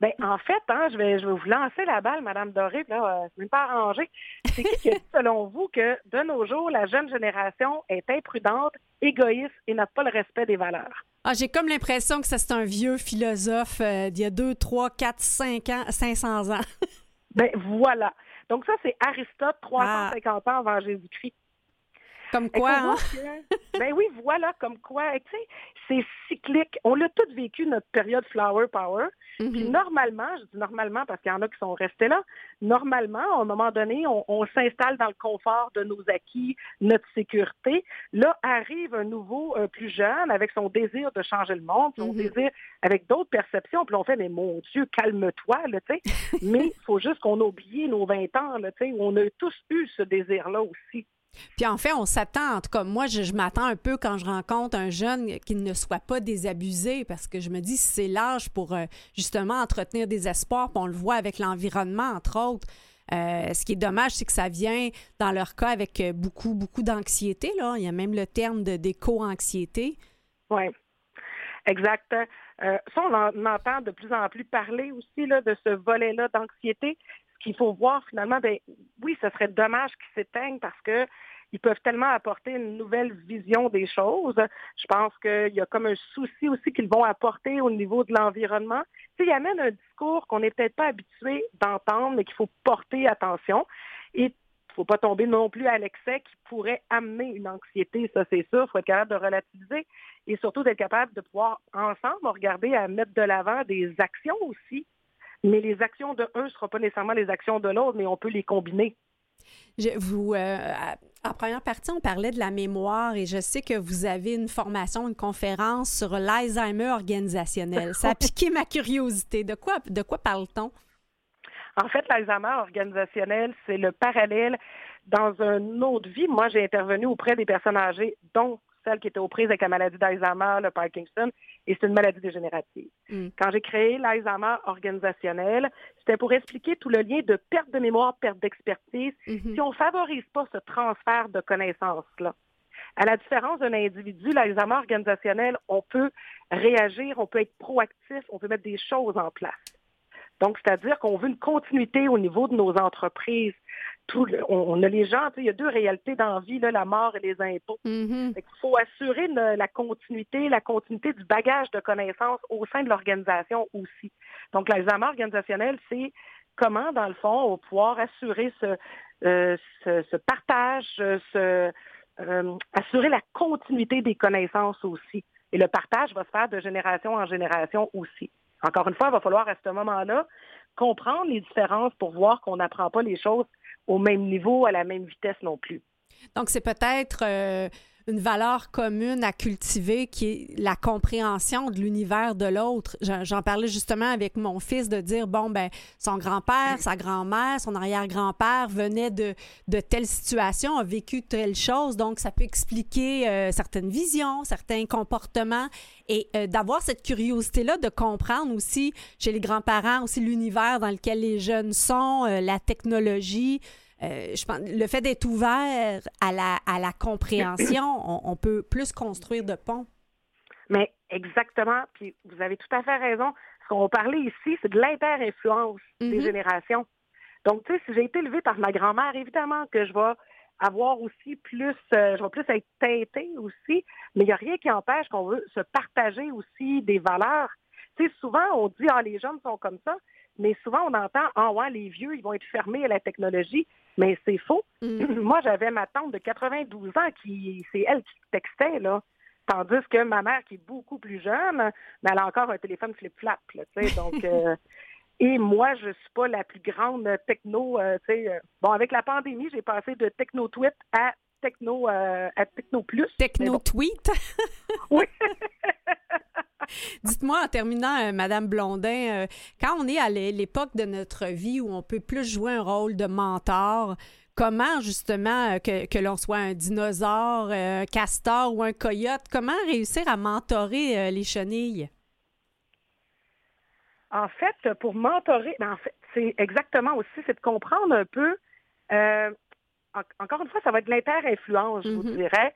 Ben, en fait, hein, je, vais, je vais vous lancer la balle, Madame Doré, puis là, euh, même pas arrangé. C'est qui qui a dit, selon vous, que de nos jours, la jeune génération est imprudente, égoïste et n'a pas le respect des valeurs? Ah, j'ai comme l'impression que ça, c'est un vieux philosophe euh, d'il y a 2, 3, 4, 5 ans, 500 ans. Ben, voilà. Donc ça, c'est Aristote, Ah. 350 ans avant Jésus-Christ. Comme quoi, hein? que- ben oui, voilà, comme quoi, tu sais, c'est cyclique. On l'a tous vécu, notre période flower power. Puis Mhm. normalement, je dis normalement parce qu'il y en a qui sont restés là, normalement, à un moment donné, on, on s'installe dans le confort de nos acquis, notre sécurité. Là, arrive un nouveau euh, plus jeune avec son désir de changer le monde, son Mhm. désir avec d'autres perceptions. Puis on fait, mais mon Dieu, calme-toi, là, tu sais. mais il faut juste qu'on a oublié nos 20 ans, là, tu sais, où on a tous eu ce désir-là aussi. Puis en fait, on s'attend, en tout cas, moi, je, m'attends un peu quand je rencontre un jeune qui ne soit pas désabusé, parce que je me dis, c'est l'âge pour euh, justement entretenir des espoirs, puis on le voit avec l'environnement, entre autres. Euh, ce qui est dommage, c'est que ça vient, dans leur cas, avec euh, beaucoup, beaucoup d'anxiété. Là. Il y a même le terme de d'éco-anxiété. Oui, exact. Ça, on en entend de plus en plus parler aussi là, de ce volet-là d'anxiété. Qu'il faut voir finalement, ben oui, ce serait dommage qu'ils s'éteignent parce que ils peuvent tellement apporter une nouvelle vision des choses. Je pense qu'il y a comme un souci aussi qu'ils vont apporter au niveau de l'environnement. Tu sais, ils amènent un discours qu'on n'est peut-être pas habitué d'entendre, mais qu'il faut porter attention. Et il ne faut pas tomber non plus à l'excès qui pourrait amener une anxiété, ça c'est sûr. Il faut être capable de relativiser et surtout d'être capable de pouvoir ensemble regarder à mettre de l'avant des actions aussi. Mais les actions de un ne seront pas nécessairement les actions de l'autre, mais on peut les combiner. Je, vous, euh, en première partie, on parlait de la mémoire et je sais que vous avez une formation, une conférence sur l'Alzheimer organisationnel. Ça a piqué ma curiosité. De quoi, de quoi parle-t-on? En fait, l'Alzheimer organisationnel, c'est le parallèle dans une autre vie. Moi, j'ai intervenu auprès des personnes âgées, dont celles qui étaient aux prises avec la maladie d'Alzheimer, le Parkinson, et c'est une maladie dégénérative. Mm. Quand j'ai créé l'Alzheimer organisationnel, c'était pour expliquer tout le lien de perte de mémoire, perte d'expertise, Mhm. si on favorise pas ce transfert de connaissances-là. À la différence d'un individu, l'Alzheimer organisationnel, on peut réagir, on peut être proactif, on peut mettre des choses en place. Donc, c'est-à-dire qu'on veut une continuité au niveau de nos entreprises. Tout le- on, on a les gens, tu sais, il y a deux réalités dans la vie, là, la mort et les impôts. Mhm. Fait qu'il faut assurer une- la continuité, la continuité du bagage de connaissances au sein de l'organisation aussi. Donc, l'Alzheimer organisationnel, c'est comment, dans le fond, on va pouvoir assurer ce, euh, ce, ce partage, euh, ce, euh, assurer la continuité des connaissances aussi. Et le partage va se faire de génération en génération aussi. Encore une fois, il va falloir à ce moment-là comprendre les différences pour voir qu'on n'apprend pas les choses au même niveau, à la même vitesse non plus. Donc, c'est peut-être euh, une valeur commune à cultiver qui est la compréhension de l'univers de l'autre. J'en parlais justement avec mon fils de dire, bon, ben, son grand-père, sa grand-mère, son arrière-grand-père venait de, de telle situation, a vécu telle chose, donc ça peut expliquer euh, certaines visions, certains comportements et euh, d'avoir cette curiosité-là de comprendre aussi chez les grands-parents aussi l'univers dans lequel les jeunes sont, euh, la technologie. Euh, je pense, le fait d'être ouvert à la, à la compréhension, on, on peut plus construire de ponts. Mais exactement, puis vous avez tout à fait raison. Ce qu'on va parler ici, c'est de l'inter-influence des Mhm. générations. Donc, tu sais, si j'ai été élevée par ma grand-mère, évidemment que je vais avoir aussi plus, euh, je vais plus être teintée aussi, mais il n'y a rien qui empêche qu'on veut se partager aussi des valeurs. Tu sais, souvent, on dit, ah, les jeunes sont comme ça, mais souvent, on entend, ah, ouais, les vieux, ils vont être fermés à la technologie, mais c'est faux. Mm. Moi, j'avais ma tante de 92 ans qui, c'est elle qui textait, là. Tandis que ma mère, qui est beaucoup plus jeune, mais elle a encore un téléphone flip-flap, là, tu sais. Donc, euh, et moi, je suis pas la plus grande techno, euh, tu sais. euh, bon, avec la pandémie, j'ai passé de techno-tweet à techno, euh, à techno plus. Techno tweet. oui. Dites-moi en terminant, euh, Madame Blondin, euh, quand on est à l'époque de notre vie où on peut plus jouer un rôle de mentor, comment justement que, que l'on soit un dinosaure, un castor ou un coyote, comment réussir à mentorer les chenilles? En fait, pour mentorer, ben, en fait, c'est exactement aussi, c'est de comprendre un peu encore une fois, ça va être de l'inter-influence, je vous mm-hmm. dirais.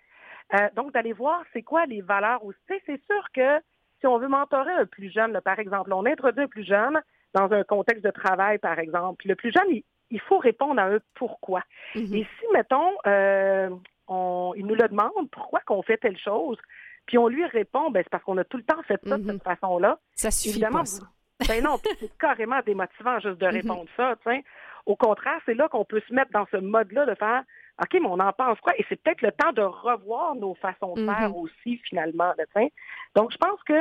Euh, donc, d'aller voir c'est quoi les valeurs aussi. C'est sûr que si on veut mentorer un plus jeune, par exemple, on introduit un plus jeune dans un contexte de travail, par exemple. Le plus jeune, il, faut répondre à un pourquoi. Mm-hmm. Et si, mettons, euh, on, il nous le demande, pourquoi qu'on fait telle chose, puis on lui répond, ben, c'est parce qu'on a tout le temps fait ça de cette mm-hmm. façon-là. Ça suffit Évidemment, pas, Ben non, c'est carrément démotivant juste de répondre ça. Au contraire, c'est là qu'on peut se mettre dans ce mode-là de faire OK, mais on en pense quoi? Et c'est peut-être le temps de revoir nos façons de faire mm-hmm. aussi, finalement. Donc, je pense que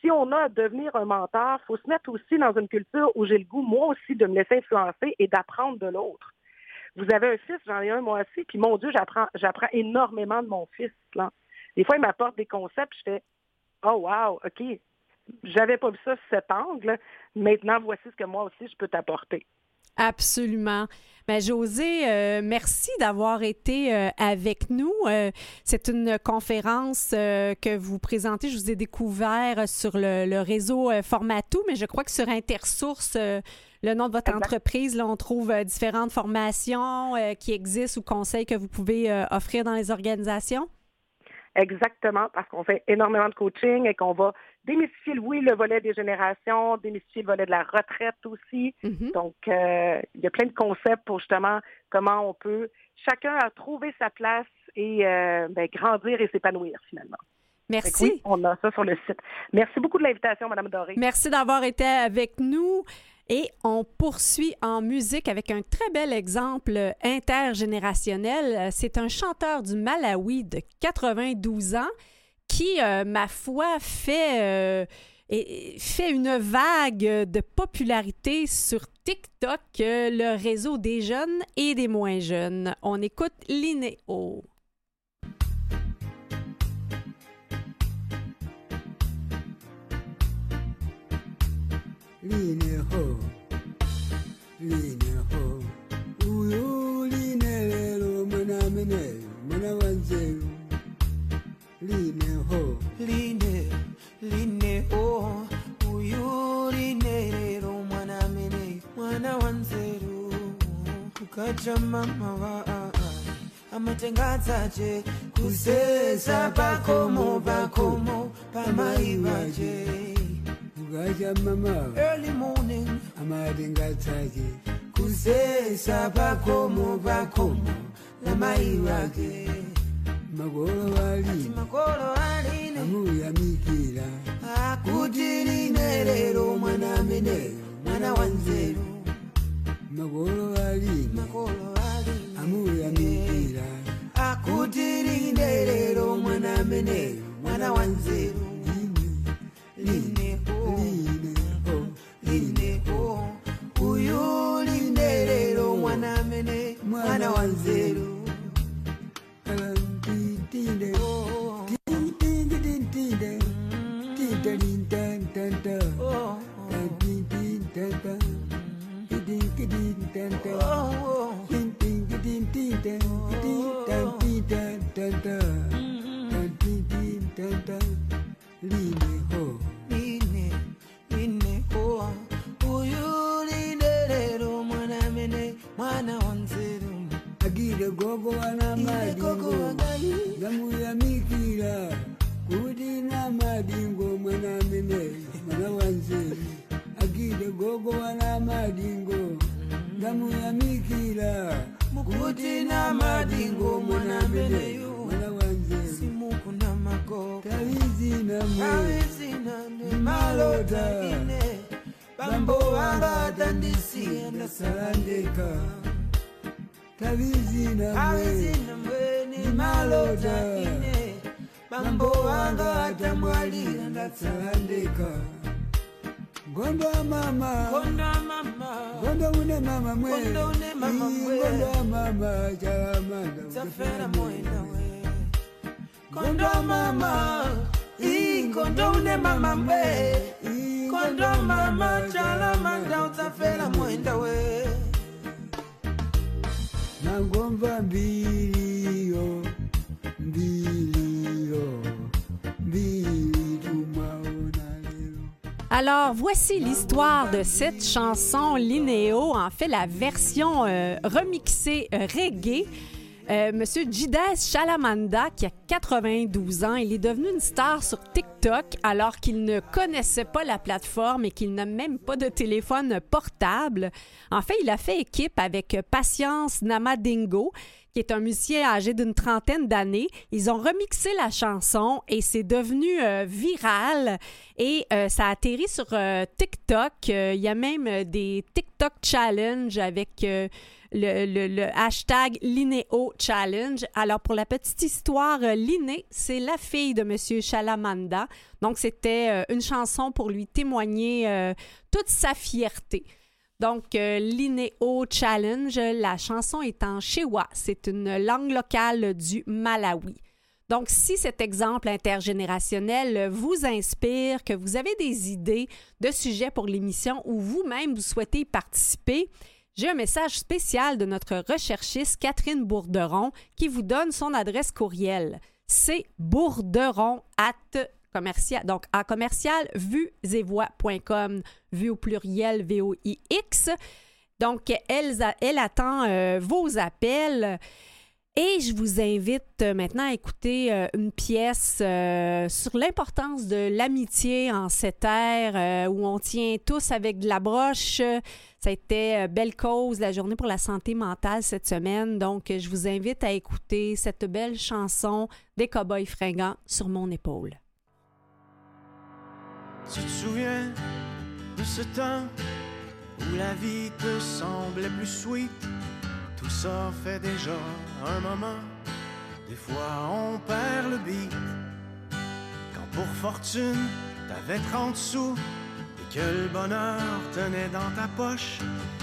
si on a à devenir un mentor, il faut se mettre aussi dans une culture où j'ai le goût, moi aussi, de me laisser influencer et d'apprendre de l'autre. Vous avez un fils, j'en ai un moi aussi, puis mon Dieu, j'apprends, j'apprends énormément de mon fils. Là. Des fois, il m'apporte des concepts, je fais Oh wow, OK, j'avais pas vu ça sous cet angle. Maintenant, voici ce que moi aussi je peux t'apporter. Absolument. Ben, José, euh, merci d'avoir été euh, avec nous. Euh, c'est une conférence que vous présentez. Je vous ai découvert sur le, réseau Formatou, mais je crois que sur Intersource, le nom de votre entreprise, là, on trouve différentes formations qui existent ou conseils que vous pouvez offrir dans les organisations. Exactement, parce qu'on fait énormément de coaching et qu'on va démystifier, oui, le volet des générations, démystifier le volet de la retraite aussi. Mm-hmm. Donc, euh, il y a plein de concepts pour justement comment on peut chacun a trouvé sa place et euh, ben, grandir et s'épanouir finalement. Merci. on a ça sur le site. Merci beaucoup de l'invitation, Madame Doré. Merci d'avoir été avec nous. Et on poursuit en musique avec un très bel exemple intergénérationnel. C'est un chanteur du Malawi de 92 ans qui, euh, ma foi, fait, euh, fait une vague de popularité sur TikTok, euh, le réseau des jeunes et des moins jeunes. On écoute Linéo. Line ho? Line ho? Uyu line lelo mwana mene mwana wanzeru line ho? Line line ho? Uyu line lelo mwana mene mwana wanzeru kukacha mama wa amatengadzaje kusesa pakomo pakomo pamaivaje Gaja mama. Early morning. Amadingatake Kusesa pakomo pakomo Na mai wake Magolo wali Magolo wali Amuya mikira Akutiri nerero mwana menero Mwana wanzeru Magolo wali Magolo wali Amuya mikira Akutiri nerero mwana menero Mwana wanzeru ndamuyamikira mukuti namadingo mwana mbeneyo mwana wanje simuku namago tavizinamwe malota. bambo vangatandisiye ndasalandeka tavizinamwe nimalota bambo vangatambwalira ndatsalandeka Gondo mama. Gondo mama. Gondo une mama mwe. Gondo une mama mwe. Gondo mama jalamanda Zafera moina we. Gondo mama. Gondo une mama mwe. Gondo mama jalamanda Zafera moina we. Nangomba mbilio Mbilio Mbilio. Alors, voici l'histoire de cette chanson Linéo, en fait la version euh, remixée euh, reggae. Euh, Monsieur Jides Chalamanda, qui a 92 ans, il est devenu une star sur TikTok alors qu'il ne connaissait pas la plateforme et qu'il n'a même pas de téléphone portable. En fait, il a fait équipe avec Patience Namadingo, qui est un musicien âgé d'une trentaine d'années. Ils ont remixé la chanson et c'est devenu euh, viral et euh, ça a atterri sur euh, TikTok. Il y a même des TikTok Challenge avec le, le- le hashtag Linéo Challenge. Alors, pour la petite histoire, Liné, c'est la fille de M. Chalamanda. Donc, c'était une chanson pour lui témoigner toute sa fierté. Donc, euh, l'Inéo Challenge, la chanson est en Chewa. C'est une langue locale du Malawi. Donc, si cet exemple intergénérationnel vous inspire, que vous avez des idées de sujets pour l'émission ou vous-même vous souhaitez participer, j'ai un message spécial de notre recherchiste Catherine Bourderon qui vous donne son adresse courriel. C'est bourderon at commercial, donc à commercial vuesetvoix.com, vu au pluriel V-O-I-X. Donc, elle, elle attend euh, vos appels. Et je vous invite euh, maintenant à écouter euh, une pièce sur l'importance de l'amitié en cette ère où on tient tous avec de la broche. Ça a été belle cause, la journée pour la santé mentale cette semaine. Donc, je vous invite à écouter cette belle chanson des Cowboys fringants sur mon épaule. Tu te souviens de ce temps où la vie te semblait plus sweet? Tout ça fait déjà un moment. Des fois on perd le beat. Quand pour fortune t'avais 30 sous et que le bonheur tenait dans ta poche,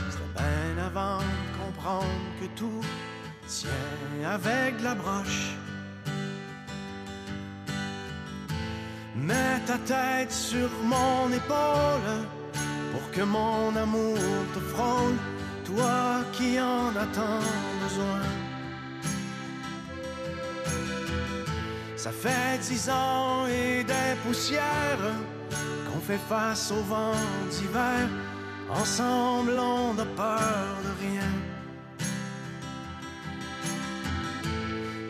c'était bien avant de comprendre que tout tient avec la broche. Mets ta tête sur mon épaule pour que mon amour te frôle, toi qui en as tant besoin. Ça fait dix ans et des poussières qu'on fait face au vent d'hiver. Ensemble, on n'a peur de rien.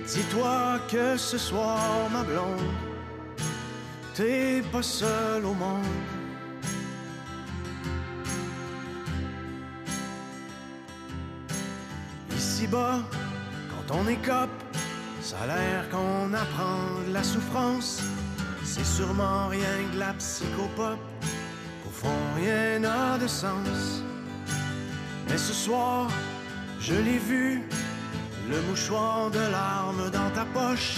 Dis-toi que ce soir, ma blonde, t'es pas seul au monde. Ici-bas, quand on écope, ça a l'air qu'on apprend de la souffrance. C'est sûrement rien que la psychopop. Au fond, rien n'a de sens. Mais ce soir, je l'ai vu, le mouchoir de larmes dans ta poche.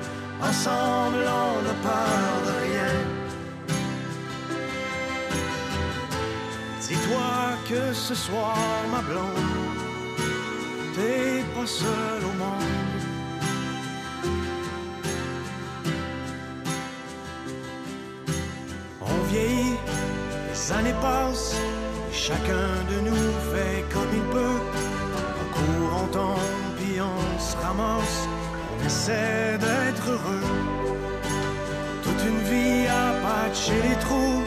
Ensemble, on peur de rien. Dis-toi que ce soir, ma blonde, t'es pas seul au monde. On vieillit, les années passent, et chacun de nous fait comme il peut. On court, on tombe, on se ramasse, essaie d'être heureux. Toute une vie à patcher les trous,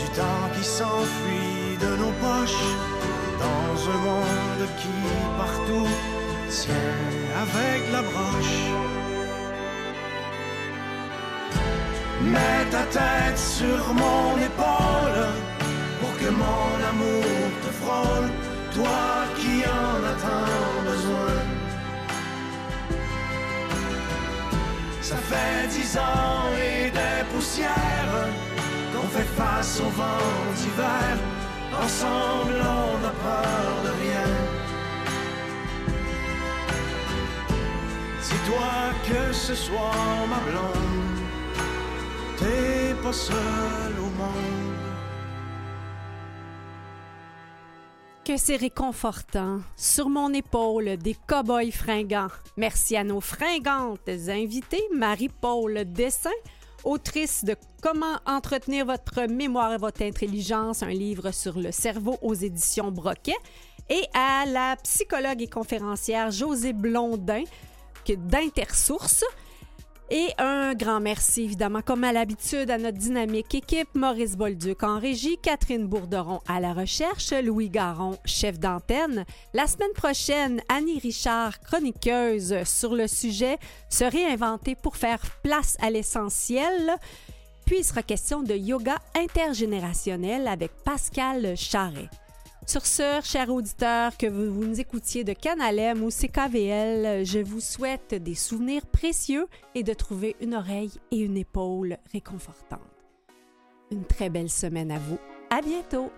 du temps qui s'enfuit de nos poches, dans un monde qui partout tient avec la broche. Mets ta tête sur mon épaule pour que mon amour te frôle, toi qui en as tant besoin. Ça fait dix ans et des poussières qu'on fait face au vent d'hiver. Ensemble, on n'a peur de rien. Dis-toi que ce soit ma blonde, t'es pas seul au monde. C'est réconfortant. Sur mon épaule, des cow-boys fringants. Merci à nos fringantes invités, Marie-Paul Dessin, autrice de Comment entretenir votre mémoire et votre intelligence, un livre sur le cerveau aux éditions Broquet, et à la psychologue et conférencière Josée Blondin que- d'Intersource. Et un grand merci, évidemment, comme à l'habitude, à notre dynamique équipe, Maurice Bolduc en régie, Catherine Bourderon à la recherche, Louis Garon, chef d'antenne. La semaine prochaine, Annie Richard, chroniqueuse sur le sujet, se réinventer pour faire place à l'essentiel. Puis il sera question de yoga intergénérationnel avec Pascal Charret. Sur ce, chers auditeurs, que vous, vous nous écoutiez de Canalem ou CKVL, je vous souhaite des souvenirs précieux et de trouver une oreille et une épaule réconfortantes. Une très belle semaine à vous. À bientôt!